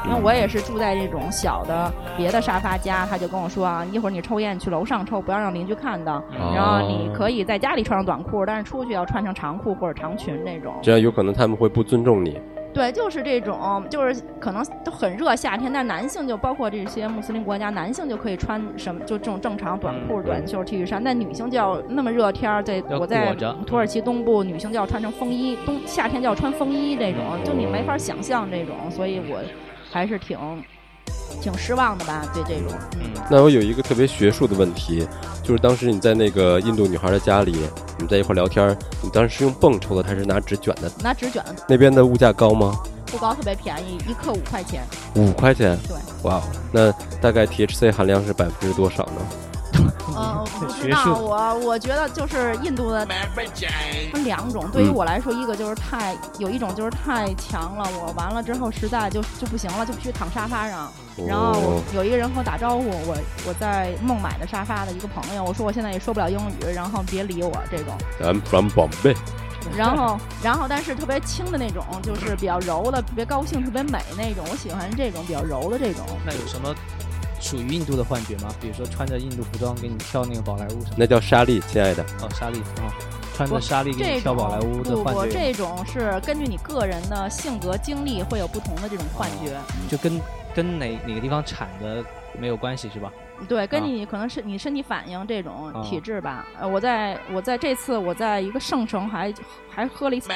因为我也是住在这种小的别的沙发家，他就跟我说啊，一会儿你抽烟去楼上抽，不要让邻居看到，然后你可以在家里穿上短裤，但是出去要穿成长裤或者长裙那种。这样有可能他们会不尊重你。对，就是这种，就是可能都很热夏天，但男性就包括这些穆斯林国家，男性就可以穿什么，就这种正常短裤、短袖、T 恤衫。但女性就要那么热天儿，在我在土耳其东部，女性就要穿成风衣，冬夏天就要穿风衣这种，就你没法想象这种，所以我还是挺。挺失望的吧？对这种，嗯。那我有一个特别学术的问题，就是当时你在那个印度女孩的家里，你们在一块聊天，你当时是用泵抽的还是拿纸卷的？拿纸卷。那边的物价高吗？不高，特别便宜，一克五块钱。五块钱？对。哇，那大概 THC 含量是百分之多少呢？呃，不知道，我我觉得就是印度的分两种，对于我来说，一个就是太有一种就是太强了，我完了之后实在就就不行了，就必须躺沙发上。然后有一个人和我打招呼，我我在孟买的沙发的一个朋友，我说我现在也说不了英语，然后别理我这种。I'm from Bombay。然后然后但是特别轻的那种，就是比较柔的，特别高兴、特别美那种。我喜欢这种比较柔的这种。那有什么属于印度的幻觉吗？比如说穿着印度服装给你跳那个宝莱坞什么？那叫沙莉，亲爱的。哦，沙莉啊，穿着莎莉给你跳宝莱坞的幻觉。不不，这种是根据你个人的性格经历会有不同的这种幻觉。就跟跟哪哪个地方产的没有关系是吧？对，跟你可能是你身体反应这种体质吧。呃，我在我在这次我在一个圣城还还喝了一次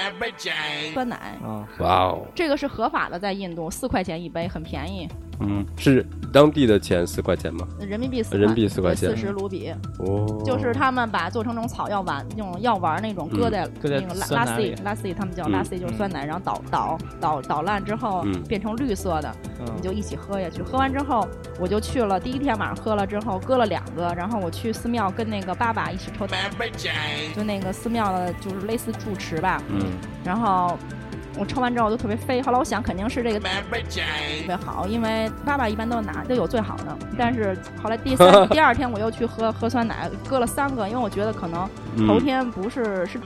酸奶。啊，哇哦！这个是合法的，在印度四块钱一杯，很便宜。嗯，是当地的钱四块钱吗？人民币四人民币四块钱，四十卢比。哦。就是他们把做成那种草药丸，那种药丸那种，搁在那个拉拉西拉西，他们叫拉西，就是酸奶，然后捣捣捣捣烂之后变成绿色的，你就一起喝下去。喝完之后，我就去了第一天晚上喝了之后，搁了两个，然后我去寺庙跟那个爸爸一起抽，就那个寺庙的就是类似住持吧，嗯，然后。我抽完之后就特别飞，后来我想肯定是这个特别好，因为爸爸一般都拿都有最好的。但是后来第三 [laughs] 第二天我又去喝喝酸奶，搁了三个，因为我觉得可能头天不是是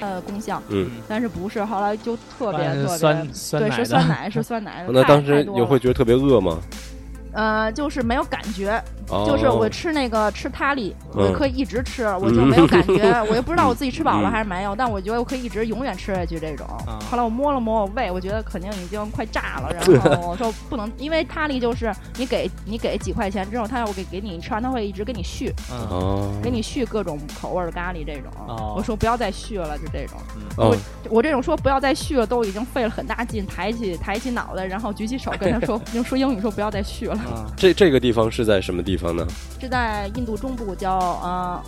呃功效，嗯，但是不是后来就特别特别对是酸奶是酸奶，那当时你会觉得特别饿吗？呃，就是没有感觉，就是我吃那个吃咖喱，我可以一直吃，我就没有感觉，我也不知道我自己吃饱了还是没有，但我觉得我可以一直永远吃下去这种。后来我摸了摸我胃，我觉得肯定已经快炸了，然后我说不能，因为塔里就是你给你给几块钱之后，他要给给你吃完，他会一直给你续，给你续各种口味的咖喱这种。我说不要再续了，就这种。我我这种说不要再续了，都已经费了很大劲，抬起抬起脑袋，然后举起手跟他说 [laughs] 用说英语说不要再续了。这这个地方是在什么地方呢？是在印度中部，叫呃，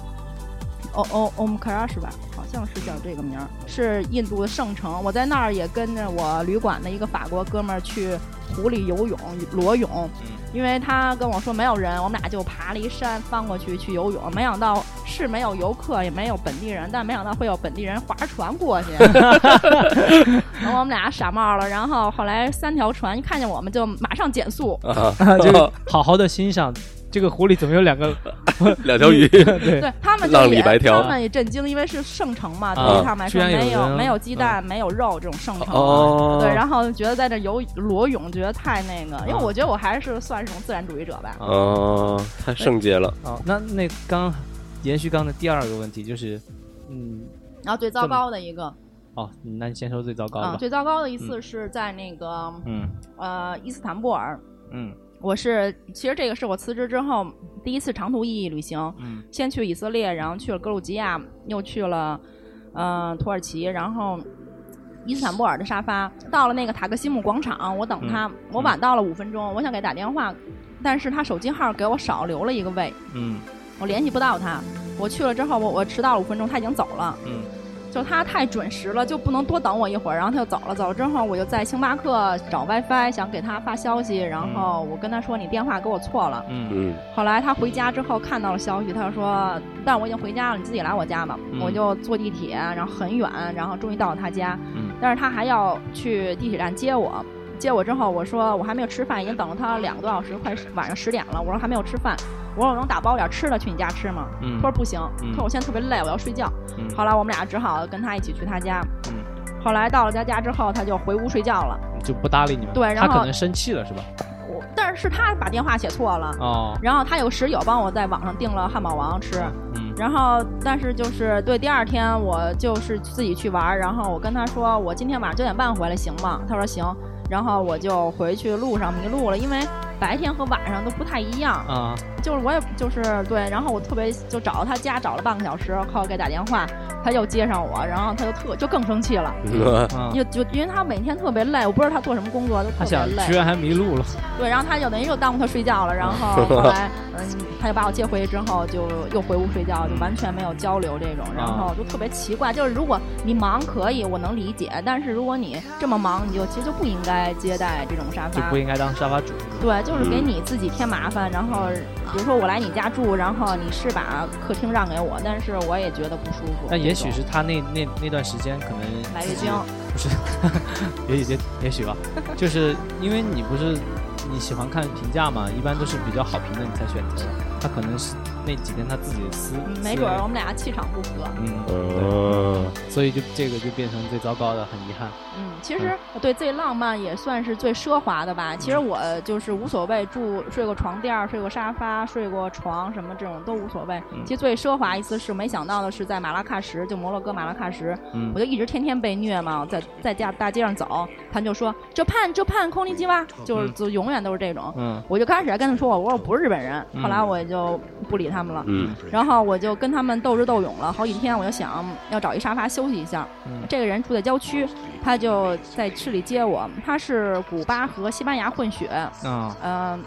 哦哦，Om Kara 是吧？好像是叫这个名儿，是印度的圣城。我在那儿也跟着我旅馆的一个法国哥们儿去湖里游泳裸泳，因为他跟我说没有人，我们俩就爬了一山翻过去去游泳。没想到是没有游客，也没有本地人，但没想到会有本地人划船过去，[laughs] 然后我们俩傻冒了。然后后来三条船一看见我们就马上减速，[laughs] 就好好的欣赏。这个湖里怎么有两个 [laughs] 两条鱼？[laughs] 对，他们浪里白条，他们也震惊，因为是圣城嘛，对于他们来说没有没有鸡蛋，没有肉这种圣城，对，然后觉得在这游裸泳，觉得太那个，因为我觉得我还是算是种自然主义者吧。哦，太圣洁了。哦，那那刚延续刚的第二个问题就是，嗯，然后最糟糕的一个，哦，那你先说最糟糕的。最糟糕的一次是在那个，嗯，呃，伊斯坦布尔，嗯。我是，其实这个是我辞职之后第一次长途意义旅行。嗯，先去以色列，然后去了格鲁吉亚，又去了，嗯，土耳其，然后伊斯坦布尔的沙发。到了那个塔克西姆广场，我等他，我晚到了五分钟，我想给打电话，但是他手机号给我少留了一个位。嗯，我联系不到他。我去了之后，我我迟到了五分钟，他已经走了。嗯。就他太准时了，就不能多等我一会儿，然后他就走了。走了之后，我就在星巴克找 WiFi，想给他发消息，然后我跟他说：“你电话给我错了。”嗯嗯。后来他回家之后看到了消息，他就说：“但我已经回家了，你自己来我家吧。”我就坐地铁，然后很远，然后终于到了他家。嗯。但是他还要去地铁站接我，接我之后，我说我还没有吃饭，已经等了他两个多小时，快晚上十点了。我说还没有吃饭。我说我能打包点吃的去你家吃吗？他说不行，他说我现在特别累，我要睡觉。后来我们俩只好跟他一起去他家。后来到了他家之后，他就回屋睡觉了，就不搭理你们。对，然后他可能生气了是吧？我，但是他把电话写错了。哦。然后他有室友帮我在网上订了汉堡王吃。嗯。然后，但是就是对第二天我就是自己去玩，然后我跟他说我今天晚上九点半回来行吗？他说行。然后我就回去路上迷路了，因为白天和晚上都不太一样啊。就是我也就是对，然后我特别就找到他家找了半个小时，靠给打电话，他又接上我，然后他就特就更生气了，就就因为他每天特别累，我不知道他做什么工作都特别累，居然还迷路了。对，然后他就等于又耽误他睡觉了，然后 [laughs] 后来嗯，他就把我接回去之后就又回屋睡觉，就完全没有交流这种，然后就特别奇怪。就是如果你忙可以，我能理解，但是如果你这么忙，你就其实就不应该接待这种沙发，就不应该当沙发主。对，就是给你自己添麻烦，然后。比如说我来你家住，然后你是把客厅让给我，但是我也觉得不舒服。那也许是他那那那段时间可能来月经，不是，也许也也许吧，[laughs] 就是因为你不是你喜欢看评价嘛，一般都是比较好评的你才选择。他可能是那几天他自己私，没准我们俩气场不合。嗯，所以就这个就变成最糟糕的，很遗憾。嗯，其实对最浪漫也算是最奢华的吧。其实我就是无所谓，住睡过床垫睡过沙发，睡过床什么这种都无所谓。其实最奢华一次是没想到的是在马拉喀什，就摩洛哥马拉喀什，我就一直天天被虐嘛，在在家大街上走，他就说这盼这盼空灵鸡哇，就是就永远都是这种。嗯，我就开始还跟他说我我说我不是日本人，后来我就不理他们了。嗯，然后我就跟他们斗智斗勇了好几天，我就想要找一沙发休息一下。嗯，这个人住在郊区，他就在市里接我。他是古巴和西班牙混血。啊，嗯，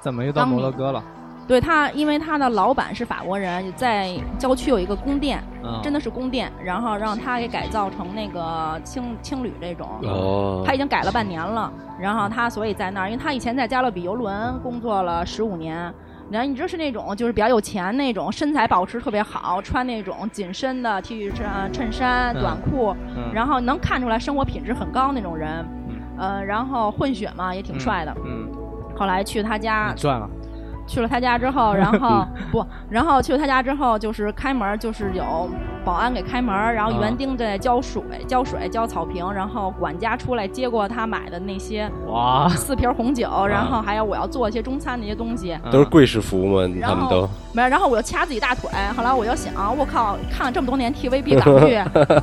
怎么又到摩洛哥了？对他，因为他的老板是法国人，在郊区有一个宫殿，真的是宫殿，然后让他给改造成那个青青旅这种。哦，他已经改了半年了，然后他所以在那儿，因为他以前在加勒比游轮工作了十五年。然后你知道是那种就是比较有钱那种，身材保持特别好，穿那种紧身的 T 恤衫、衬衫、短裤，然后能看出来生活品质很高那种人。呃，然后混血嘛，也挺帅的。嗯。后来去他家。赚了。去了他家之后，然后 [laughs] 不，然后去了他家之后，就是开门，就是有保安给开门，然后园丁在浇水、浇水、浇草坪，然后管家出来接过他买的那些哇。四瓶红酒，然后还有我要做一些中餐那些东西，都是贵式服务吗？他们都没。然后我就掐自己大腿，后来我就想，我靠，看了这么多年 TVB [laughs] 港剧，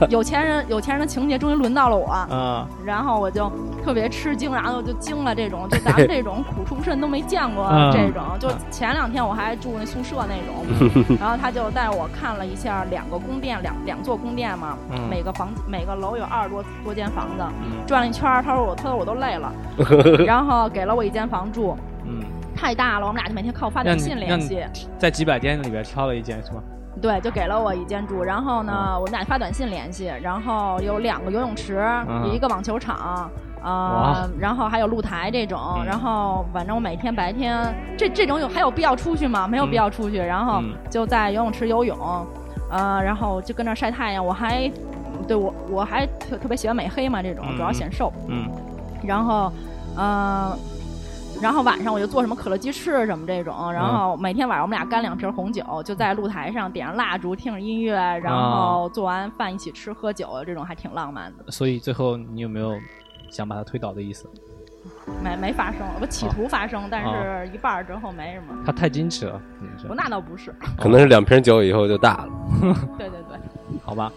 有钱人有钱人的情节终于轮到了我，嗯，然后我就特别吃惊，然后就惊了，这种就咱们这种苦出身都没见过这种就。前两天我还住那宿舍那种，[laughs] 然后他就带我看了一下两个宫殿，两两座宫殿嘛，每个房每个楼有二十多多间房子，转了一圈，他说我他说我都累了，[laughs] 然后给了我一间房住，嗯，太大了，我们俩就每天靠发短信联系，在几百间里边挑了一间是吗？对，就给了我一间住，然后呢，我们俩发短信联系，然后有两个游泳池，一个网球场。啊，然后还有露台这种，然后反正我每天白天这这种有还有必要出去吗？没有必要出去，然后就在游泳池游泳，呃，然后就跟那晒太阳。我还对我我还特特别喜欢美黑嘛，这种主要显瘦。嗯，然后嗯，然后晚上我就做什么可乐鸡翅什么这种，然后每天晚上我们俩干两瓶红酒，就在露台上点上蜡烛，听着音乐，然后做完饭一起吃喝酒，这种还挺浪漫的。所以最后你有没有？想把他推倒的意思，没没发生，我企图发生，但是一半之后没什么。他太矜持了，不，那倒不是，可能是两瓶酒以后就大了。[laughs] 对对对，好吧，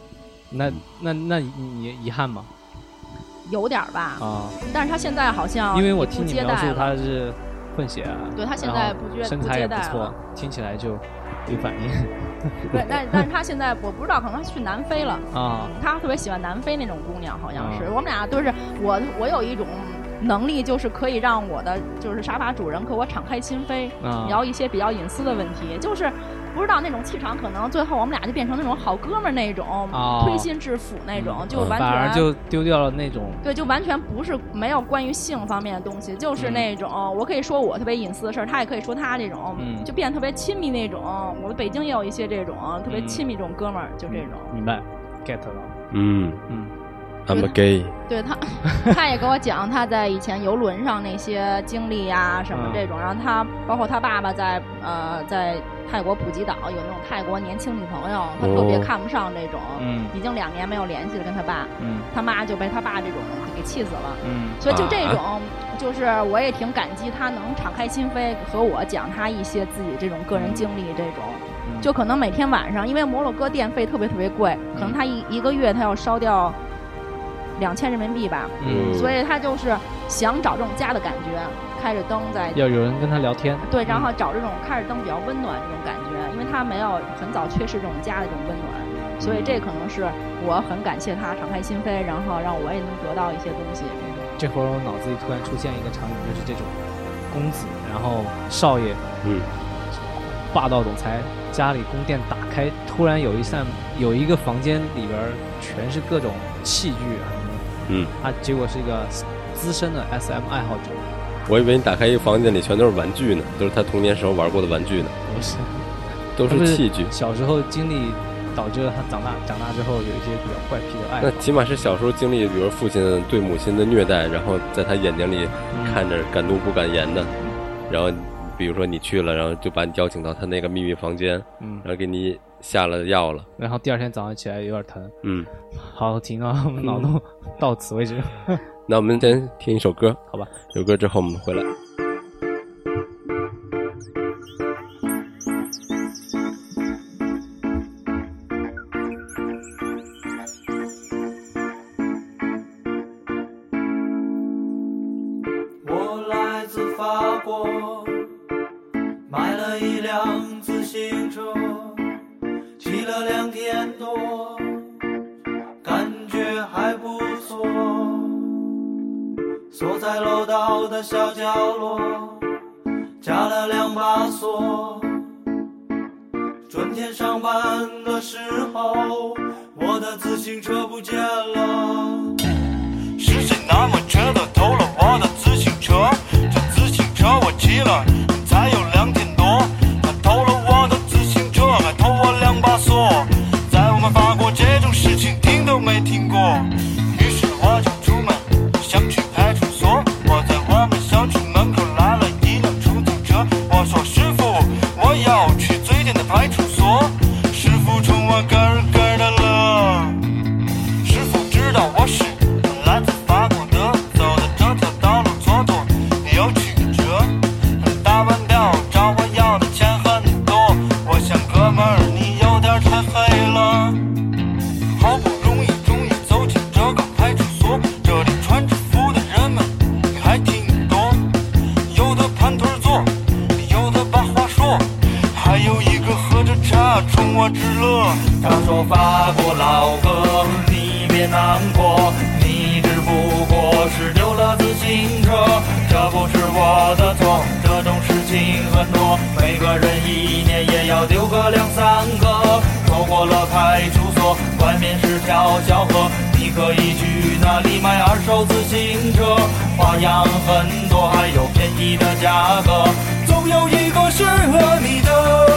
那那那你遗憾吗？有点吧，啊，但是他现在好像因为我听你描述他是混血啊，对他现在不接身材也不错，听起来就有反应。对，但但是他现在我不知道，可能他去南非了啊。他特别喜欢南非那种姑娘，好像是。我们俩都是我，我有一种能力，就是可以让我的就是沙发主人和我敞开心扉，聊一些比较隐私的问题，就是。不知道那种气场，可能最后我们俩就变成那种好哥们儿那种，推心置腹那种，就完全就丢掉了那种。对，就完全不是没有关于性方面的东西，就是那种我可以说我特别隐私的事儿，他也可以说他这种，就变得特别亲密那种。我的北京也有一些这种特别亲密这种哥们儿，就这种。明白，get 了。嗯嗯。I'm gay。对他，[laughs] 他也跟我讲他在以前游轮上那些经历呀，什么这种。然后他包括他爸爸在呃在泰国普吉岛有那种泰国年轻女朋友，他特别看不上这种。嗯。已经两年没有联系了，跟他爸。嗯。他妈就被他爸这种给气死了。嗯。所以就这种，就是我也挺感激他能敞开心扉和我讲他一些自己这种个人经历这种。就可能每天晚上，因为摩洛哥电费特别特别贵，可能他一一个月他要烧掉。两千人民币吧，嗯，所以他就是想找这种家的感觉，开着灯在要有人跟他聊天，对，然后找这种开着灯比较温暖这种感觉，因为他没有很早缺失这种家的这种温暖，所以这可能是我很感谢他敞开心扉，然后让我也能得到一些东西。这会儿我脑子里突然出现一个场景，就是这种公子，然后少爷，嗯，霸道总裁家里宫殿打开，突然有一扇有一个房间里边全是各种器具。嗯，他结果是一个资深的 SM 爱好者。我以为你打开一个房间里全都是玩具呢，都是他童年时候玩过的玩具呢。不是，都是器具。小时候经历导致了他长大长大之后有一些比较怪癖的爱。那起码是小时候经历，比如父亲对母亲的虐待，然后在他眼睛里看着敢怒不敢言的，然后比如说你去了，然后就把你邀请到他那个秘密房间，嗯，然后给你下了药了，然后第二天早上起来有点疼，嗯，好停啊，脑洞到此为止。[laughs] 那我们先听一首歌，好吧？有歌之后我们回来。时个人一年也要丢个两三个。走过了派出所外面是条小河你可以去那里买二手自行车？花样很多还有便宜的价格。总有一个适合你的。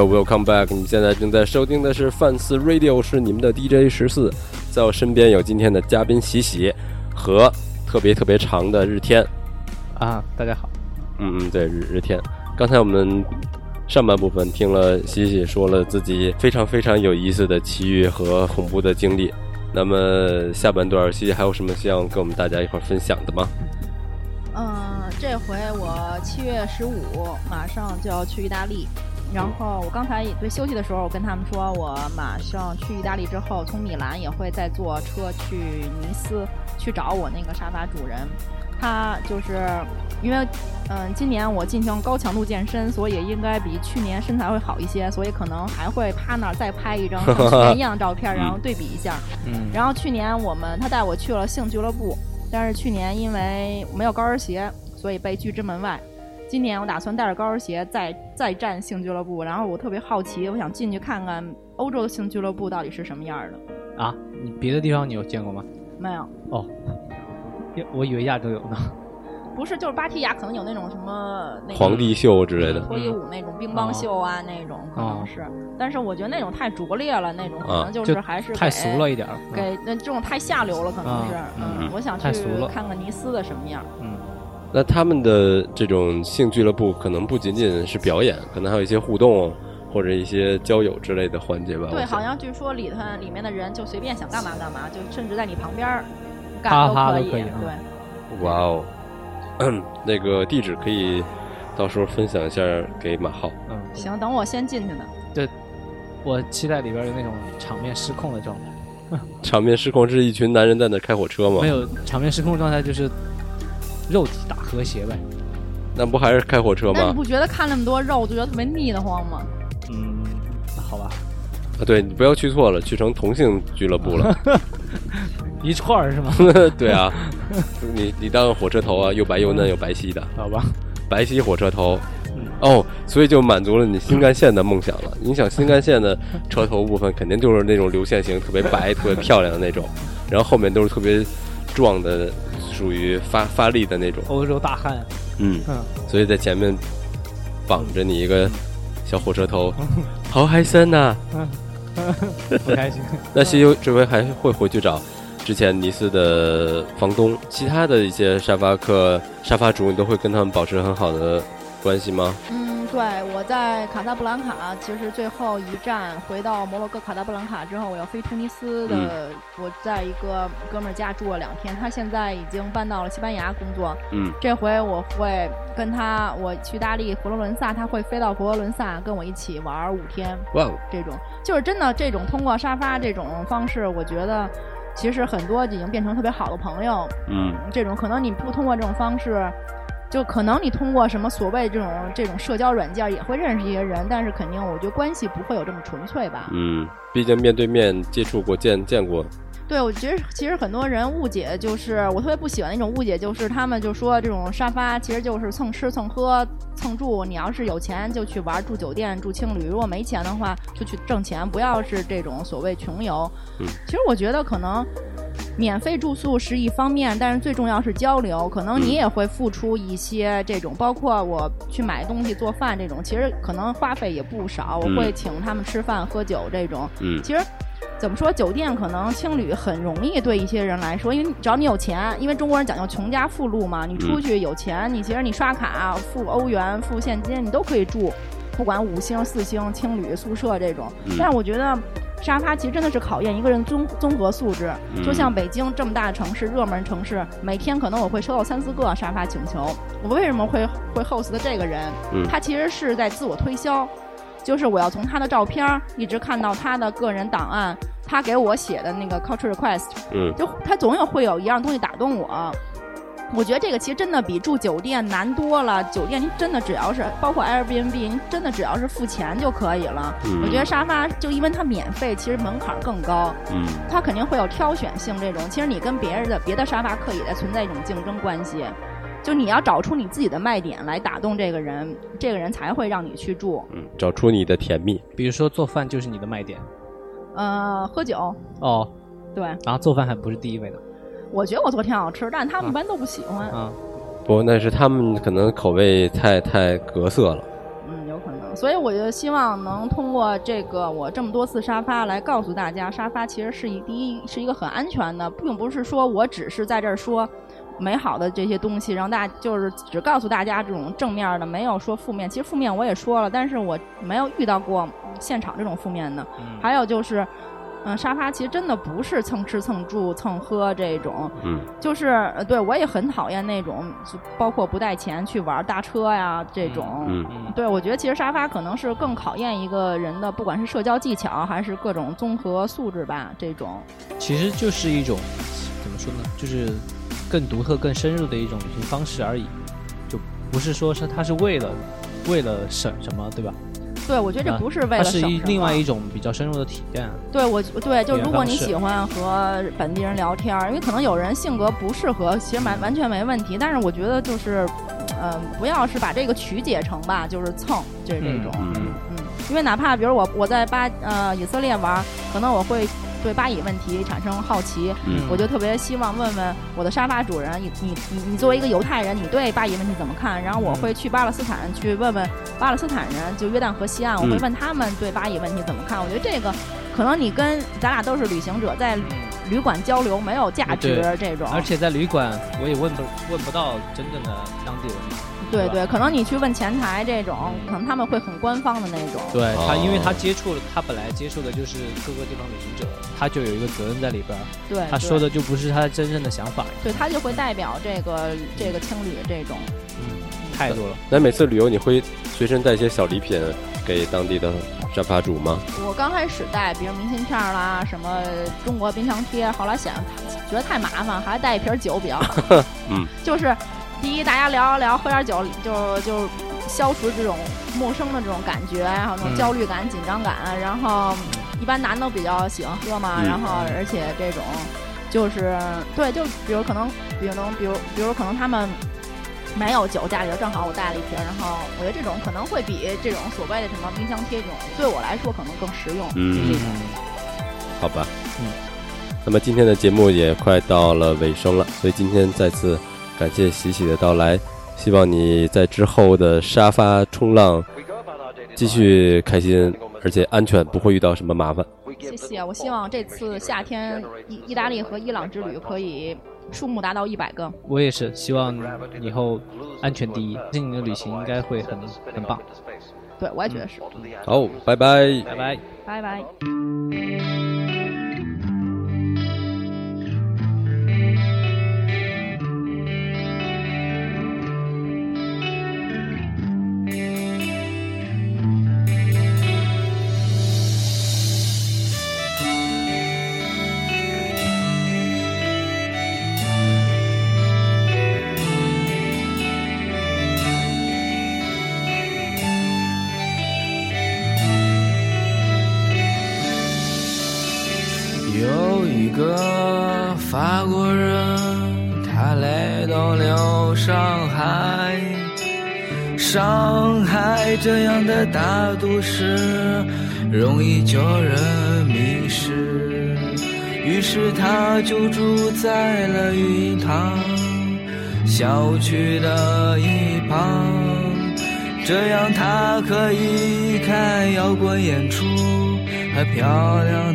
Welcome back！你现在正在收听的是范四 Radio，是你们的 DJ 十四，在我身边有今天的嘉宾喜喜和特别特别长的日天啊，大家好。嗯嗯，对，日日天。刚才我们上半部分听了喜喜说了自己非常非常有意思的奇遇和恐怖的经历，那么下半段喜喜还有什么希望跟我们大家一块分享的吗？嗯，这回我七月十五马上就要去意大利。然后我刚才也对休息的时候，我跟他们说，我马上去意大利之后，从米兰也会再坐车去尼斯去找我那个沙发主人。他就是因为，嗯，今年我进行高强度健身，所以应该比去年身材会好一些，所以可能还会趴那儿再拍一张跟去年一样的照片，然后对比一下。嗯。然后去年我们他带我去了性俱乐部，但是去年因为没有高跟鞋，所以被拒之门外。今年我打算带着高跟鞋再再战性俱乐部，然后我特别好奇，我想进去看看欧洲的性俱乐部到底是什么样的。啊，你别的地方你有见过吗？没有。哦，我以为亚洲有呢。不是，就是芭提雅可能有那种什么皇帝秀之类的脱衣舞那种乒乓秀啊，那种可能是。但是我觉得那种太拙劣了，那种可能就是还是太俗了一点。给那这种太下流了，可能是。嗯，我想去看看尼斯的什么样。嗯。那他们的这种性俱乐部可能不仅仅是表演，可能还有一些互动或者一些交友之类的环节吧。对，好像据说里头里面的人就随便想干嘛干嘛，就甚至在你旁边干都可以。对。哇哦。嗯，[clears throat] 那个地址可以到时候分享一下给马浩。嗯，行，等我先进去呢。对，我期待里边有那种场面失控的状态。[laughs] 场面失控是一群男人在那开火车吗？没有，场面失控状态就是肉体打和谐呗。那不还是开火车吗？那你不觉得看那么多肉就觉得特别腻得慌吗？嗯，好吧。啊，对你不要去错了，去成同性俱乐部了。[laughs] 一串儿是吗？[laughs] 对啊，你你当火车头啊，又白又嫩又白皙的，好吧？白皙火车头，哦，所以就满足了你新干线的梦想了。你想新干线的车头部分肯定就是那种流线型，特别白、特别漂亮的那种，然后后面都是特别壮的，属于发发力的那种欧洲大汉。嗯嗯，所以在前面绑着你一个小火车头，好嗨森呐！[laughs] 不开心。[laughs] 那西游这回还会回去找？之前尼斯的房东，其他的一些沙发客、沙发主，你都会跟他们保持很好的关系吗？嗯，对，我在卡萨布兰卡，其实最后一站回到摩洛哥卡萨布兰卡之后，我要飞突尼斯的。我在一个哥们儿家住了两天，他现在已经搬到了西班牙工作。嗯，这回我会跟他，我去意大利佛罗伦萨，他会飞到佛罗伦萨跟我一起玩五天。哇哦，这种就是真的，这种通过沙发这种方式，我觉得。其实很多已经变成特别好的朋友，嗯，这种可能你不通过这种方式，就可能你通过什么所谓这种这种社交软件也会认识一些人，但是肯定我觉得关系不会有这么纯粹吧。嗯，毕竟面对面接触过、见见过。对，我觉得其实很多人误解，就是我特别不喜欢那种误解，就是他们就说这种沙发其实就是蹭吃蹭喝蹭住，你要是有钱就去玩住酒店住青旅，如果没钱的话就去挣钱，不要是这种所谓穷游。嗯，其实我觉得可能免费住宿是一方面，但是最重要是交流，可能你也会付出一些这种，包括我去买东西做饭这种，其实可能花费也不少，我会请他们吃饭喝酒这种。嗯，其实。怎么说？酒店可能青旅很容易对一些人来说，因为只要你有钱，因为中国人讲究穷家富路嘛。你出去有钱，你其实你刷卡付欧元、付现金，你都可以住，不管五星、四星青旅宿舍这种。但是我觉得沙发其实真的是考验一个人综综合素质。就像北京这么大的城市，热门城市，每天可能我会收到三四个沙发请求。我为什么会会 host 的这个人？他其实是在自我推销，就是我要从他的照片一直看到他的个人档案。他给我写的那个 culture request，嗯，就他总有会有一样东西打动我。我觉得这个其实真的比住酒店难多了。酒店您真的只要是包括 Airbnb，您真的只要是付钱就可以了。我觉得沙发就因为它免费，其实门槛更高。嗯，它肯定会有挑选性这种。其实你跟别人的别的沙发客也在存在一种竞争关系。就你要找出你自己的卖点来打动这个人，这个人才会让你去住。嗯，找出你的甜蜜。比如说做饭就是你的卖点。呃，喝酒哦，对，然后做饭还不是第一位的。我觉得我做挺好吃，但是他们一般都不喜欢。啊，不，那是他们可能口味太太格色了。嗯，有可能。所以我就希望能通过这个我这么多次沙发来告诉大家，沙发其实是一第一是一个很安全的，并不是说我只是在这儿说。美好的这些东西，让大就是只告诉大家这种正面的，没有说负面。其实负面我也说了，但是我没有遇到过现场这种负面的。还有就是，嗯，沙发其实真的不是蹭吃蹭住蹭喝这种。嗯。就是对我也很讨厌那种，包括不带钱去玩大车呀这种。嗯嗯。对，我觉得其实沙发可能是更考验一个人的，不管是社交技巧还是各种综合素质吧。这种。其实就是一种怎么说呢？就是。更独特、更深入的一种旅行方式而已，就不是说是它是为了为了省什么，对吧？对，我觉得这不是为了它是另外一种比较深入的体验。对，我对，就如果你喜欢和本地人聊天，因为可能有人性格不适合，其实完完全没问题。但是我觉得就是，呃，不要是把这个曲解成吧，就是蹭，就是这种，嗯嗯，因为哪怕比如我我在巴呃以色列玩，可能我会。对巴以问题产生好奇，我就特别希望问问我的沙发主人，你你你你作为一个犹太人，你对巴以问题怎么看？然后我会去巴勒斯坦去问问巴勒斯坦人，就约旦河西岸，我会问他们对巴以问题怎么看。我觉得这个可能你跟咱俩都是旅行者，在旅馆交流没有价值这种，而且在旅馆我也问不问不到真正的当地人。对对，可能你去问前台这种，可能他们会很官方的那种。对他，因为他接触了，他本来接触的就是各个地方旅行者，他就有一个责任在里边。对，他说的就不是他真正的想法。对他就会代表这个这个青旅这种嗯态度了。那每次旅游你会随身带一些小礼品给当地的沙发主吗？我刚开始带，比如明信片啦，什么中国冰箱贴，后来想觉得太麻烦，还带一瓶酒比较好。[laughs] 嗯，就是。第一，大家聊一聊，喝点酒，就就消除这种陌生的这种感觉，然后那种焦虑感、紧张感。然后一般男的比较喜欢喝嘛，然后而且这种就是对，就比如可能，比如能，比如比如可能他们没有酒，家里头正好我带了一瓶，然后我觉得这种可能会比这种所谓的什么冰箱贴这种，对我来说可能更实用。嗯，好吧。嗯，那么今天的节目也快到了尾声了，所以今天再次。感谢喜喜的到来，希望你在之后的沙发冲浪继续开心，而且安全，不会遇到什么麻烦。谢谢，我希望这次夏天意意大利和伊朗之旅可以数目达到一百个。我也是，希望以后安全第一，今年的旅行应该会很很棒。对，我也觉得是。好，拜拜，拜拜，拜拜。是容易叫人迷失，于是他就住在了云塘小区的一旁，这样他可以看摇滚演出还漂亮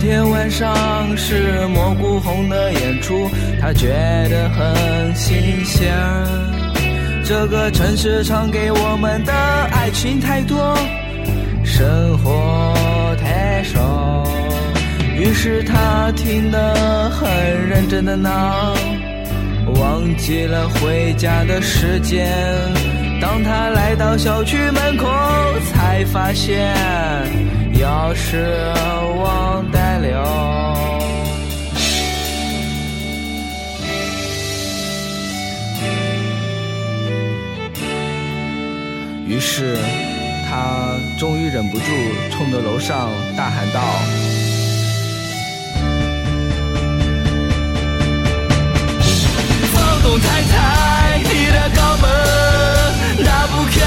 天晚上是蘑菇红的演出，他觉得很新鲜。这个城市唱给我们的爱情太多，生活太少。于是他听得很认真的闹，忘记了回家的时间。当他来到小区门口，才发现钥匙忘。于是他终于忍不住，冲着楼上大喊道：“房东太太，你的高门。”打不开，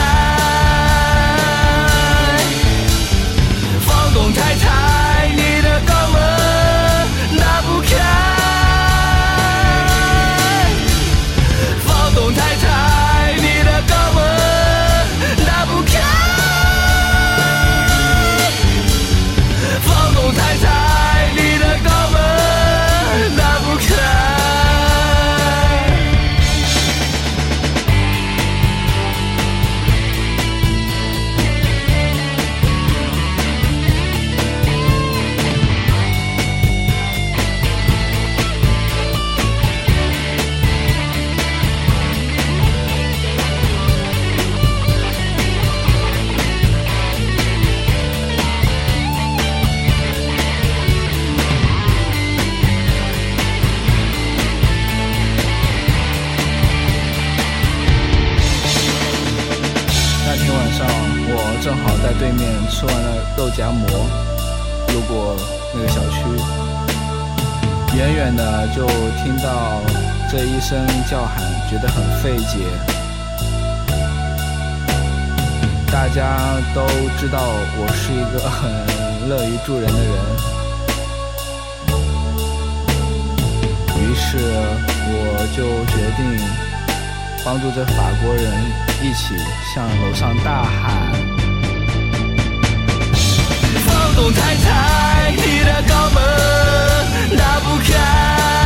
声叫喊，觉得很费解。大家都知道我是一个很乐于助人的人，于是我就决定帮助这法国人一起向楼上大喊。房东太太，你的高门打不开。